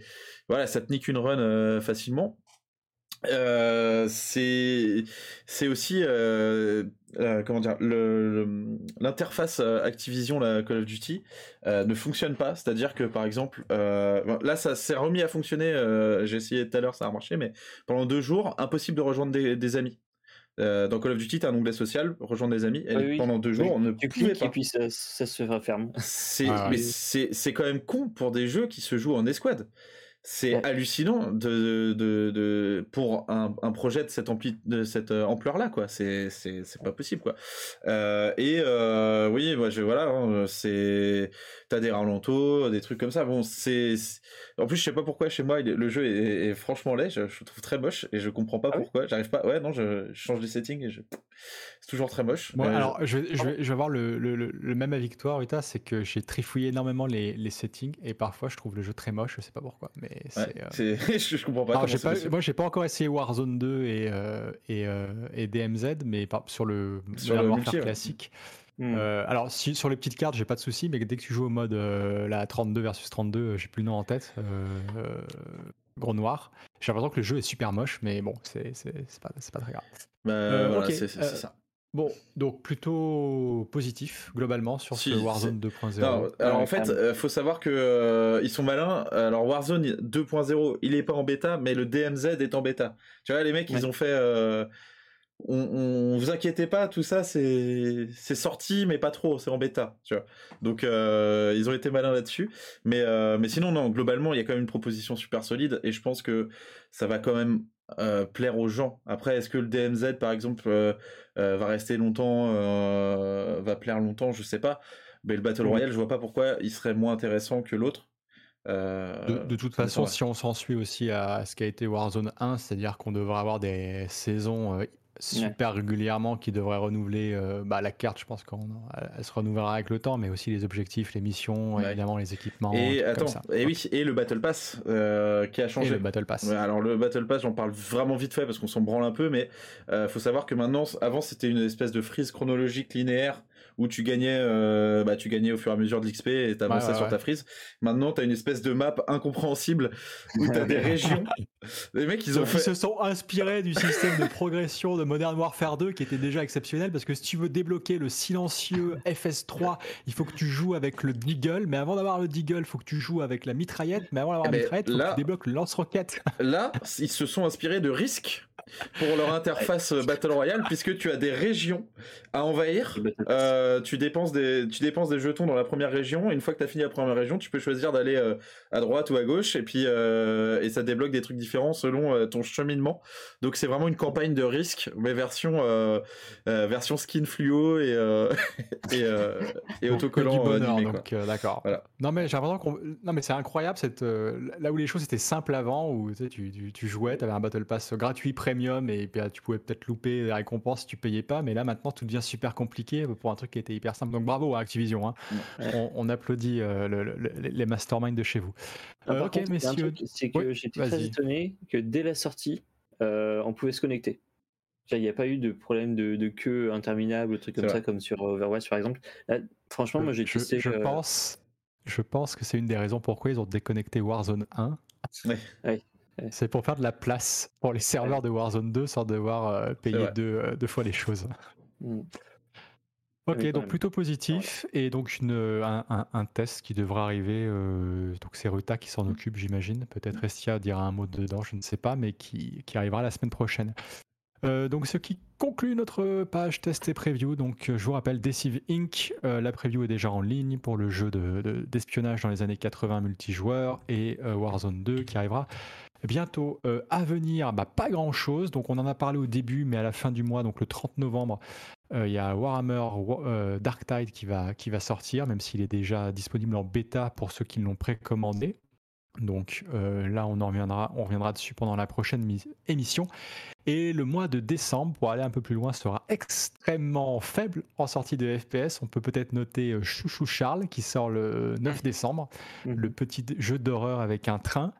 voilà, ça te nique une run euh, facilement. Euh, c'est c'est aussi euh, euh, comment dire le le- l'interface euh, Activision la Call of Duty euh, ne fonctionne pas c'est à dire que par exemple euh, là ça s'est remis à fonctionner euh, j'ai essayé tout à l'heure ça a marché mais pendant deux jours impossible de rejoindre des, des amis euh, dans Call of Duty t'as un onglet social rejoindre des amis et oui. pendant deux jours Oui, on ne tu cliques pas et puis ça, ça se referme. c'est Ah, mais oui. c'est c'est quand même con pour des jeux qui se jouent en escouade. C'est Ouais. hallucinant de, de, de, pour un, un projet de cette, ampli, de cette euh, ampleur-là, quoi. C'est, c'est, c'est pas possible, quoi. Euh, et euh, oui, moi, je, voilà, hein, c'est, t'as des ralentos, des trucs comme ça. Bon, c'est, en plus, je sais pas pourquoi chez moi, le jeu est, est franchement laid. Je, je le trouve très moche et je comprends pas Ah pourquoi. J'arrive pas. Ouais, non, je, je change les settings et je, c'est toujours très moche. Bon, Euh, alors, je vais, je, vais, je vais avoir le, le, le- le même avis que toi, Rita, c'est que j'ai trifouillé énormément les, les settings et parfois je trouve le jeu très moche, je sais pas pourquoi. Mais ouais, c'est. euh, je, je comprends pas. alors, j'ai pas, moi, j'ai pas encore essayé Warzone 2 et, euh, et, euh, et DMZ, mais par- sur le Sur le Warfare multi, ouais. Hmm. Euh, alors, si, sur les petites cartes, j'ai pas de souci, mais dès que tu joues au mode euh, la 32 versus 32, euh, j'ai plus le nom en tête. euh, euh, gros noir. J'ai l'impression que le jeu est super moche, mais bon, c'est pas, c'est pas très grave. Bah, Euh, voilà, c'est, euh, ça. Bon, donc plutôt positif globalement sur Si, ce Warzone 2.0. Non, alors en fait, euh, faut savoir que euh, ils sont malins. Alors Warzone 2.0, il est pas en bêta, mais le DMZ est en bêta. Tu vois, les mecs, ils ont fait. euh, on, on vous inquiétez pas, tout ça, c'est c'est sorti, mais pas trop, c'est en bêta. Tu vois. Donc euh, ils ont été malins là-dessus. Mais euh, mais sinon, non, globalement, il y a quand même une proposition super solide, et je pense que ça va quand même euh, plaire aux gens. Après, est-ce que le DMZ, par exemple, va rester longtemps, va plaire longtemps, je sais pas. Mais le Battle. Royale, je vois pas pourquoi il serait moins intéressant que l'autre. Euh, De, de toute façon, si on s'en suit aussi à ce qu'a été Warzone 1, c'est-à-dire qu'on devrait avoir des saisons super régulièrement qui devraient renouveler euh, bah, la carte, je pense qu'elle elle se renouvellera avec le temps, mais aussi les objectifs, les missions, Ouais. évidemment les équipements. Et attends, comme ça. et oui, et le Battle Pass euh, qui a Et changé. le Battle Pass. Ouais, alors le Battle Pass, j'en parle vraiment vite fait parce qu'on s'en branle un peu, mais euh, faut savoir que maintenant, avant c'était une espèce de frise chronologique linéaire où tu gagnais, bah, tu gagnais au fur et à mesure de l'XP et t'avançais sur ta frise. Maintenant, t'as une espèce de map incompréhensible où t'as des régions. Les mecs, ils ont Ils fait. se sont inspirés du système de progression de Modern Warfare 2 qui était déjà exceptionnel parce que si tu veux débloquer le silencieux FS3, il faut que tu joues avec le Deagle, mais avant d'avoir le Deagle, il faut que tu joues avec la mitraillette, mais avant d'avoir Eh la ben, mitraillette, il faut là- que tu débloques le lance-roquette. Là, ils se sont inspirés de Risk pour leur interface Battle Royale, puisque tu as des régions à envahir. Euh, tu dépenses des tu dépenses des jetons dans la première région. Et une fois que tu as fini la première région, tu peux choisir d'aller euh, à droite ou à gauche, et puis euh, et ça débloque des trucs différents selon euh, ton cheminement. Donc c'est vraiment une campagne de Risk, mais version euh, euh, version skin fluo et et, et autocollant bonheur, animé, donc d'accord. Voilà. Non mais j'ai l'impression qu'on, non mais c'est incroyable cette, là où les choses étaient simples avant, où tu, sais, tu, tu, tu jouais, tu avais un battle pass gratuit premium et puis ah, tu pouvais peut-être louper les récompenses si tu payais pas, mais là maintenant tout devient super compliqué pour un truc qui était hyper simple. Donc bravo à Activision, hein. On, on applaudit euh, le- le- le- les masterminds de chez vous. Ah, Euh, par ok contre, messieurs, truc, c'est que Oui, j'étais très étonné que dès la sortie, euh, on pouvait se connecter. Il n'y a pas eu de problème de, de queue interminable, trucs comme ça, comme sur Overwatch par exemple. Là, franchement, moi j'ai je, testé. je euh, pense, je pense que c'est une des raisons pourquoi ils ont déconnecté Warzone 1. Ouais. Ouais, ouais. C'est pour faire de la place pour les serveurs de Warzone 2 sans devoir euh, payer deux, euh, deux fois les choses. hmm. Ok, donc même. plutôt positif et donc une, un, un- un test qui devra arriver. euh, donc c'est Ruta qui s'en occupe, j'imagine. Peut-être Estia dira un mot dedans, je ne sais pas, mais qui, qui arrivera la semaine prochaine. Euh, donc ce qui conclut notre page test et preview. Donc euh, je vous rappelle Deceive Inc. euh, la preview est déjà en ligne pour le jeu de- de- d'espionnage dans les années 80 multijoueur et euh, Warzone 2 qui arrivera bientôt. Euh, à venir, bah, pas grand chose. Donc on en a parlé au début, mais à la fin du mois, donc le 30 novembre, euh, il y a Warhammer Wa- euh, Dark Tide qui va, qui va sortir, même s'il est déjà disponible en bêta pour ceux qui l'ont précommandé. Donc euh, là, on en reviendra, on reviendra dessus pendant la prochaine mi- émission. Et le mois de décembre, pour aller un peu plus loin, sera extrêmement faible en sortie de FPS. On peut peut-être noter euh, Chouchou Charles qui sort le 9 décembre, Mhm. le petit jeu d'horreur avec un train.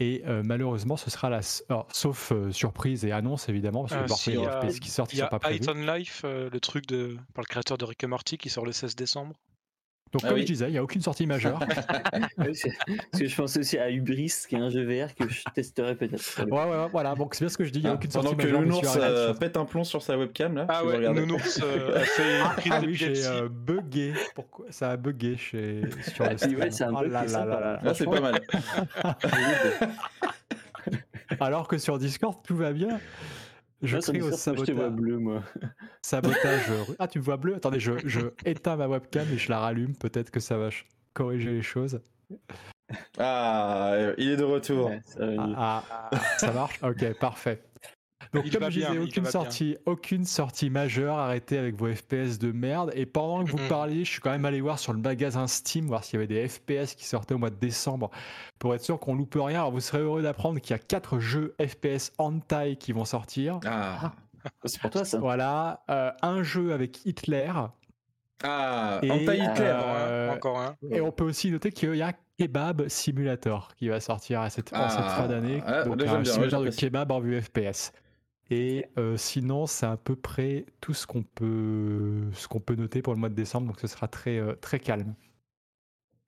Et euh, malheureusement, ce sera la. alors, sauf euh, surprise et annonce évidemment, parce que il y a qui sortent y sont a pas Life, euh, le truc de par le créateur de Rick et Morty qui sort le 16 décembre. Donc, Ah comme oui. je disais, il n'y a aucune sortie majeure. Parce que je pensais aussi à Hubris, qui est un jeu VR que je testerai peut-être. Ouais, ouais, ouais, voilà. Donc, c'est bien ce que je dis. Il n'y a aucune pendant sortie que majeure. Nounours monsieur Ariel, euh, pète un plomb sur sa webcam là. Ah ouais. Nounours euh, a fait Ah oui, j'ai euh, bugué. Pourquoi? Ça a bugué chez... sur le Ah, stream. ouais, c'est un Oh. Là, c'est pas mal. Alors que sur Discord, tout va bien. Je Là, sur crie au Discord, moi, je te vois sabotage. bleu, moi. sabotage. Ah, tu me vois bleu? Attendez, je, je éteins ma webcam et je la rallume. Peut-être que ça va corriger les choses. Ah, il est de retour. Ah, ah, ça marche? Ok, parfait. Donc Il comme je disais, aucune bien. sortie, aucune sortie majeure, arrêtez avec vos FPS de merde. Et pendant que vous parliez, je suis quand même allé voir sur le magasin Steam, voir s'il y avait des FPS qui sortaient au mois de décembre, pour être sûr qu'on loupe rien. Alors vous serez heureux d'apprendre qu'il y a quatre jeux FPS hentai qui vont sortir. Ah, C'est pour toi ça? Voilà, euh, un jeu avec Hitler. ah, Et, anti-Hitler. euh, Encore un. Et on peut aussi noter qu'il y a Kebab Simulator qui va sortir à cette, en cette Ah, fin d'année. ah, donc un simulateur de kebab en vue FPS. Et euh, sinon, c'est à peu près tout ce qu'on peut, ce qu'on peut noter pour le mois de décembre. Donc ce sera très, euh, très calme.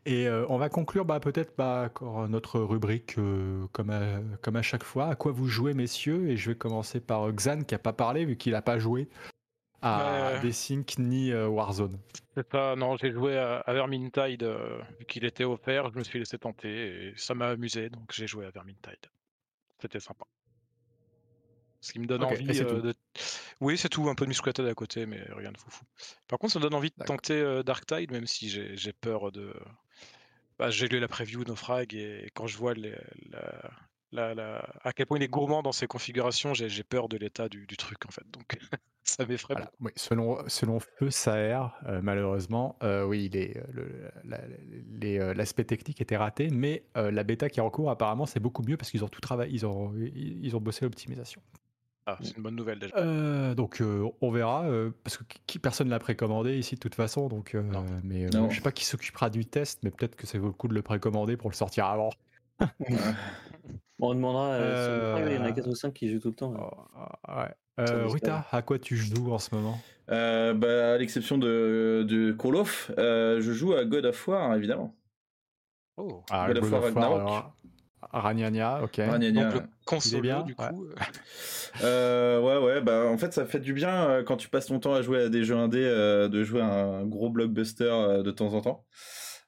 Et euh, on va conclure bah, peut-être bah, encore notre rubrique euh, comme, à, comme à chaque fois. À quoi vous jouez, messieurs? Et je vais commencer par euh, Xan qui n'a pas parlé vu qu'il n'a pas joué à Ouais. Desync ni euh, Warzone. C'est ça, non, j'ai joué à, à Vermintide, euh, vu qu'il était offert, je me suis laissé tenter et ça m'a amusé, donc j'ai joué à Vermintide. C'était sympa. Ce qui me donne envie euh, de. Oui, c'est tout, un peu de musculated à côté, mais rien de foufou. Par contre, ça me donne envie de tenter euh, Darktide, même si j'ai peur de. Bah, j'ai lu la preview Naufrag et quand je vois les- la, la- la- à quel point il est gourmand dans ses configurations, j'ai peur de l'état du, du truc en fait. Donc ça m'effraie Voilà. Oui, selon, selon Feu Saer, euh, malheureusement, euh, oui, la- l'aspect technique était raté, mais euh, la bêta qui est en cours, apparemment, c'est beaucoup mieux parce qu'ils ont tout travaillé, ils ont, ils ils ont bossé l'optimisation. Ah, c'est une bonne nouvelle déjà. Euh, donc euh, on verra, euh, parce que qui, personne l'a précommandé ici de toute façon, donc, euh, Non. mais euh, Non. je sais pas qui s'occupera du test, mais peut-être que ça vaut le coup de le précommander pour le sortir avant. On demandera. euh, sur le Prime, il y en a Euh, 4 ou 5 qui jouent tout le temps. là. Oh, ouais. Euh, Rita, à quoi tu joues en ce moment? Euh, bah, à l'exception de, de Call of, euh, je joue à God of War, évidemment. Oh. Ah, God of God War of War, Ragnarok. Ragnagna, ok. Ragnagna. Donc le console, bien, du coup. euh, Euh, ouais, ouais, bah en fait, ça fait du bien euh, quand tu passes ton temps à jouer à des jeux indés, euh, de jouer à un gros blockbuster euh, de temps en temps.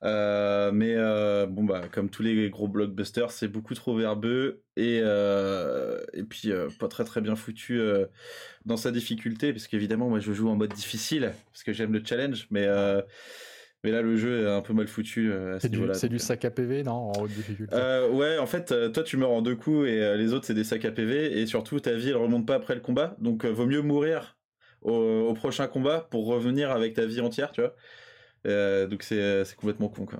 Euh, mais euh, bon, bah, comme tous les gros blockbusters, c'est beaucoup trop verbeux et, euh, et puis euh, pas très très bien foutu euh, dans sa difficulté, parce qu'évidemment, moi je joue en mode difficile, parce que j'aime le challenge, mais, euh, mais là le jeu est un peu mal foutu euh, à ce C'est du, niveau-là. c'est donc, du euh. sac à PV, non En haute difficulté? Euh, ouais, en fait, toi tu meurs en deux coups et euh, les autres c'est des sacs à PV et surtout ta vie elle remonte pas après le combat, donc euh, vaut mieux mourir au, au prochain combat pour revenir avec ta vie entière, tu vois. Euh, donc c'est c'est complètement con quoi.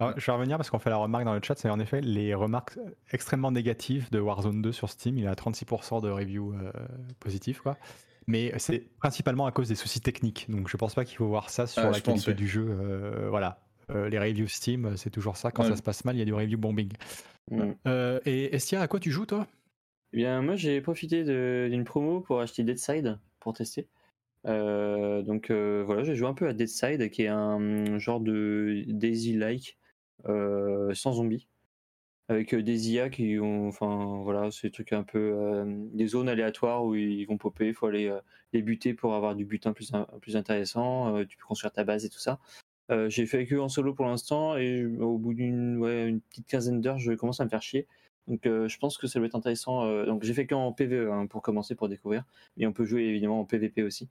Alors, je vais revenir parce qu'on fait la remarque dans le chat, c'est en effet les remarques extrêmement négatives de Warzone 2 sur Steam. Il est à 36% de reviews euh, positifs, quoi. Mais c'est principalement à cause des soucis techniques. Donc je pense pas qu'il faut voir ça sur Ah, la je pense, qualité ouais. du jeu. euh, voilà. Euh, les reviews Steam, c'est toujours ça. Quand Ouais. ça se passe mal, il y a du review bombing. Euh, et Estia, à quoi tu joues, toi? Eh bien, moi, j'ai profité d'une promo pour acheter Deadside pour tester. Euh, donc euh, voilà, j'ai joué un peu à Deadside, qui est un genre de Daisy-like euh, sans zombies, avec des IA qui ont, enfin voilà, des trucs un peu des zones aléatoires où ils vont popper. Il faut aller les buter pour avoir du butin plus in- plus intéressant. tu peux construire ta base et tout ça. J'ai fait que en solo pour l'instant et au bout d'une petite quinzaine d'heures, je commence à me faire chier. Donc je pense que ça doit être intéressant. donc j'ai fait qu'en PVE hein, pour commencer pour découvrir, mais on peut jouer évidemment en PVP aussi.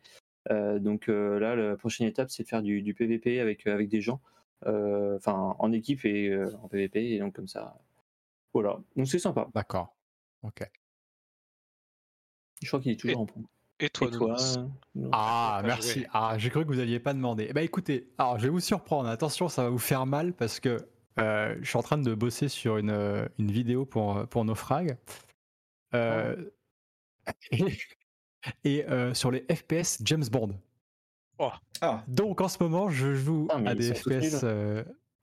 Donc là, la prochaine étape, c'est de faire du, du PVP avec avec des gens, enfin en équipe et en PVP et donc comme ça. Voilà, donc c'est sympa. D'accord. Ok. Je crois qu'il est toujours Et- en promo. Et toi, Et toi euh, Ah, merci. Ah, j'ai cru que vous n'aviez pas demandé. Eh ben, écoutez, alors je vais vous surprendre. Attention, ça va vous faire mal parce que euh, je suis en train de bosser sur une, euh, une vidéo pour, euh, pour Naufrag. Euh, et et, euh, sur les FPS James Bond. Ah, Donc en ce moment, je joue Ah, à des FPS.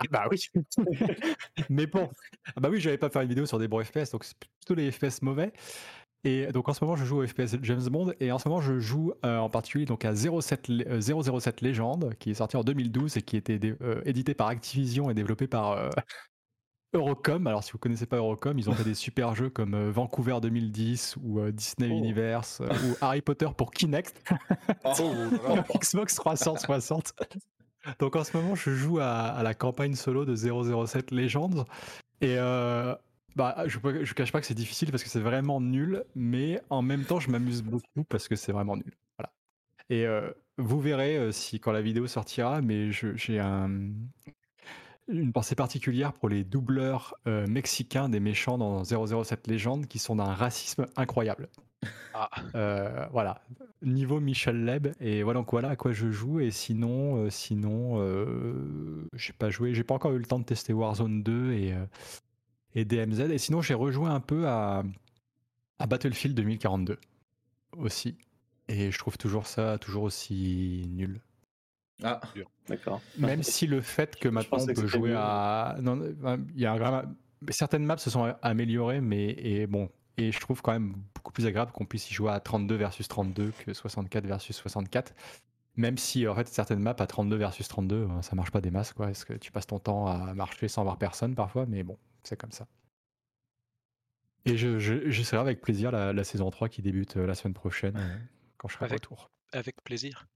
Euh, ah, bah oui. mais bon, ah bah oui, j'avais pas faire une vidéo sur des bons FPS, donc c'est plutôt les FPS mauvais. Et donc en ce moment, je joue au FPS James Bond et en ce moment, je joue euh, en particulier donc à 07, Lé- euh, 007 Legend, qui est sorti en 2012 et qui était euh, édité par Activision et développé par euh, Eurocom. Alors si vous connaissez pas Eurocom, ils ont fait des super jeux comme euh, Vancouver 2010 ou euh, Disney Oh. Universe euh, ou Harry Potter pour Kinect. Oh, pour Xbox 360. Donc en ce moment, je joue à, la campagne solo de 007 Legends. Et euh, bah, je ne cache pas que c'est difficile parce que c'est vraiment nul, mais en même temps, je m'amuse beaucoup parce que c'est vraiment nul. Voilà. Et euh, vous verrez euh, si quand la vidéo sortira, mais j'ai un. Une pensée particulière pour les doubleurs euh, mexicains des méchants dans 007 Légende qui sont d'un racisme incroyable. Ah. Euh, voilà, niveau Michel Leb et voilà donc voilà à quoi je joue et sinon euh, sinon euh, j'ai pas joué, j'ai pas encore eu le temps de tester Warzone 2 et et DMZ et sinon j'ai rejoué un peu à à Battlefield 2042 aussi et je trouve toujours ça toujours aussi nul. Ah, D'accord. Même si le fait que maintenant on peut jouer mieux. à. Non, il y a Certaines maps se sont améliorées, mais et bon. Et je trouve quand même beaucoup plus agréable qu'on puisse y jouer à 32 versus 32 que 64 versus 64. Même si en fait certaines maps à 32 versus 32, hein, ça marche pas des masses quoi. Est-ce que tu passes ton temps à marcher sans voir personne parfois, mais bon, c'est comme ça. Et je, je, je serai avec plaisir la, la saison 3 qui débute euh, la semaine prochaine euh, quand je serai de Avec- retour. Avec plaisir.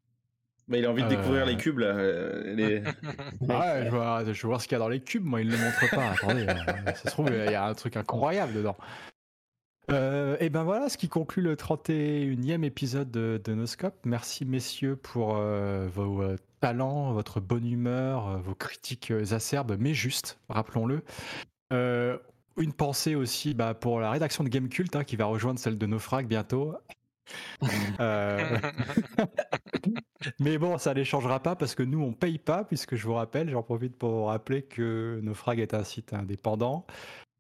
Bah, il a envie de découvrir Euh. les cubes là. euh, les- Ah ouais, je vois, je veux voir ce qu'il y a dans les cubes, moi, ils ne le montrent pas. Attendez, euh, ça se trouve, il y a un truc incroyable dedans. Euh, et ben voilà ce qui conclut le 31e épisode de, de Noscope. Merci messieurs pour euh, vos euh, talents, votre bonne humeur, vos critiques acerbes mais justes, rappelons-le. Euh, une pensée aussi bah, pour la rédaction de Gamecult hein, qui va rejoindre celle de Naufrag bientôt. Mais bon, ça ne les changera pas parce que nous, on paye pas, puisque je vous rappelle, j'en profite pour vous rappeler que Naufrag est un site indépendant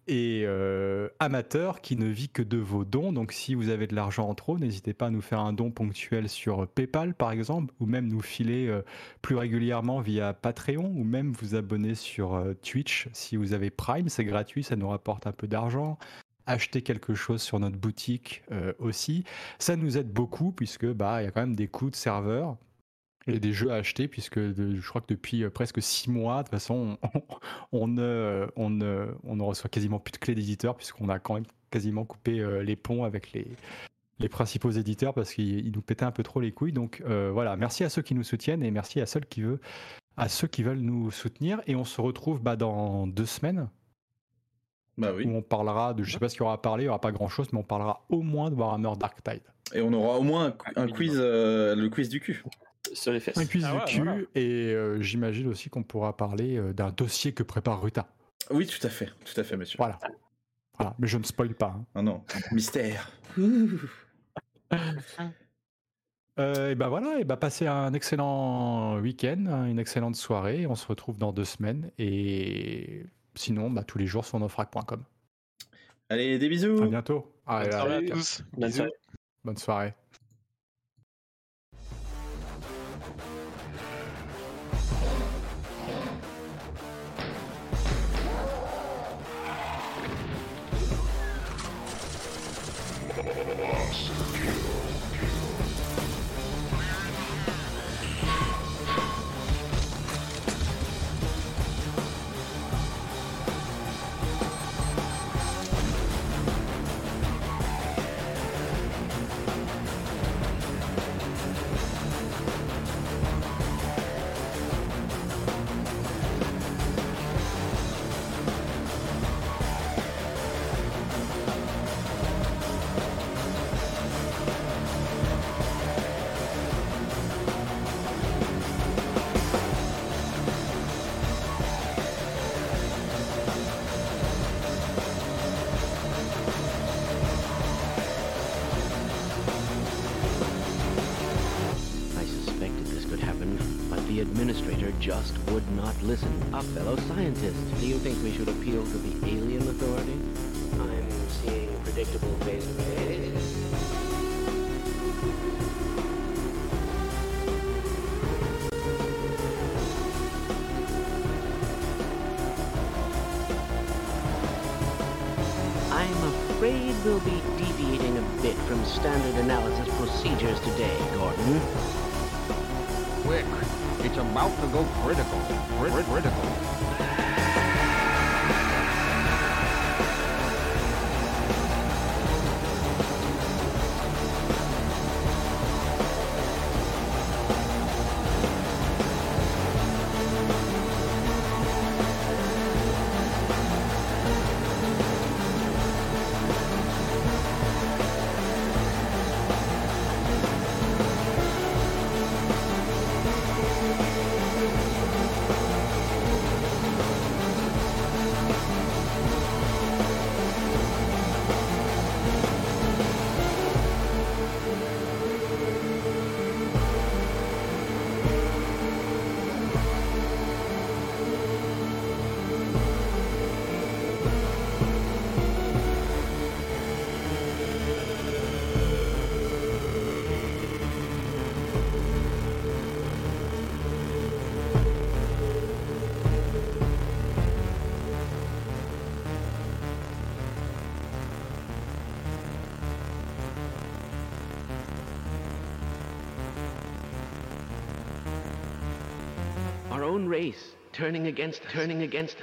et euh, amateur qui ne vit que de vos dons. Donc si vous avez de l'argent en trop, n'hésitez pas à nous faire un don ponctuel sur PayPal, par exemple, ou même nous filer euh, plus régulièrement via Patreon, ou même vous abonner sur euh, Twitch si vous avez Prime, c'est gratuit, ça nous rapporte un peu d'argent. Acheter quelque chose sur notre boutique aussi. Ça nous aide beaucoup puisque bah y a quand même des coûts de serveur et des jeux à acheter puisque de- je crois que depuis euh, presque six mois de toute façon on, on ne, on, ne, on ne reçoit quasiment plus de clés d'éditeur puisqu'on a quand même quasiment coupé euh, les ponts avec les, les principaux éditeurs parce qu'ils ils nous pétaient un peu trop les couilles. Donc euh, voilà, merci à ceux qui nous soutiennent et merci à ceux qui veulent, à ceux qui veulent nous soutenir. Et on se retrouve bah, dans deux semaines Bah oui. où on parlera de, je sais pas ce qu'il y aura à parler, il n'y aura pas grand chose, mais on parlera au moins de Warhammer Dark Tide. Et on aura au moins un, un minimum. quiz, le quiz du cul. Sur les fesses. Un quiz Ah du ouais, cul voilà. et euh, j'imagine aussi qu'on pourra parler euh, d'un dossier que prépare Ruta. Oui, tout à fait, tout à fait, monsieur. Voilà. Voilà, mais je ne spoil pas. hein. Ah non, mystère. Euh, et ben voilà, et ben passez un excellent week-end, hein, une excellente soirée. On se retrouve dans deux semaines et sinon, bah, tous les jours sur nofrag.com. Allez, des bisous. À bientôt. Allez, Bonne soirée à tous. Bonne Bisous. soirée. bonne soirée. Listen. A fellow scientist. Do you think we should appeal to the alien authority? I'm seeing predictable phase arrays. I'm afraid we'll be deviating a bit from standard analysis procedures today, Gordon. It's about to go critical. Crit- critical. Turning against turning against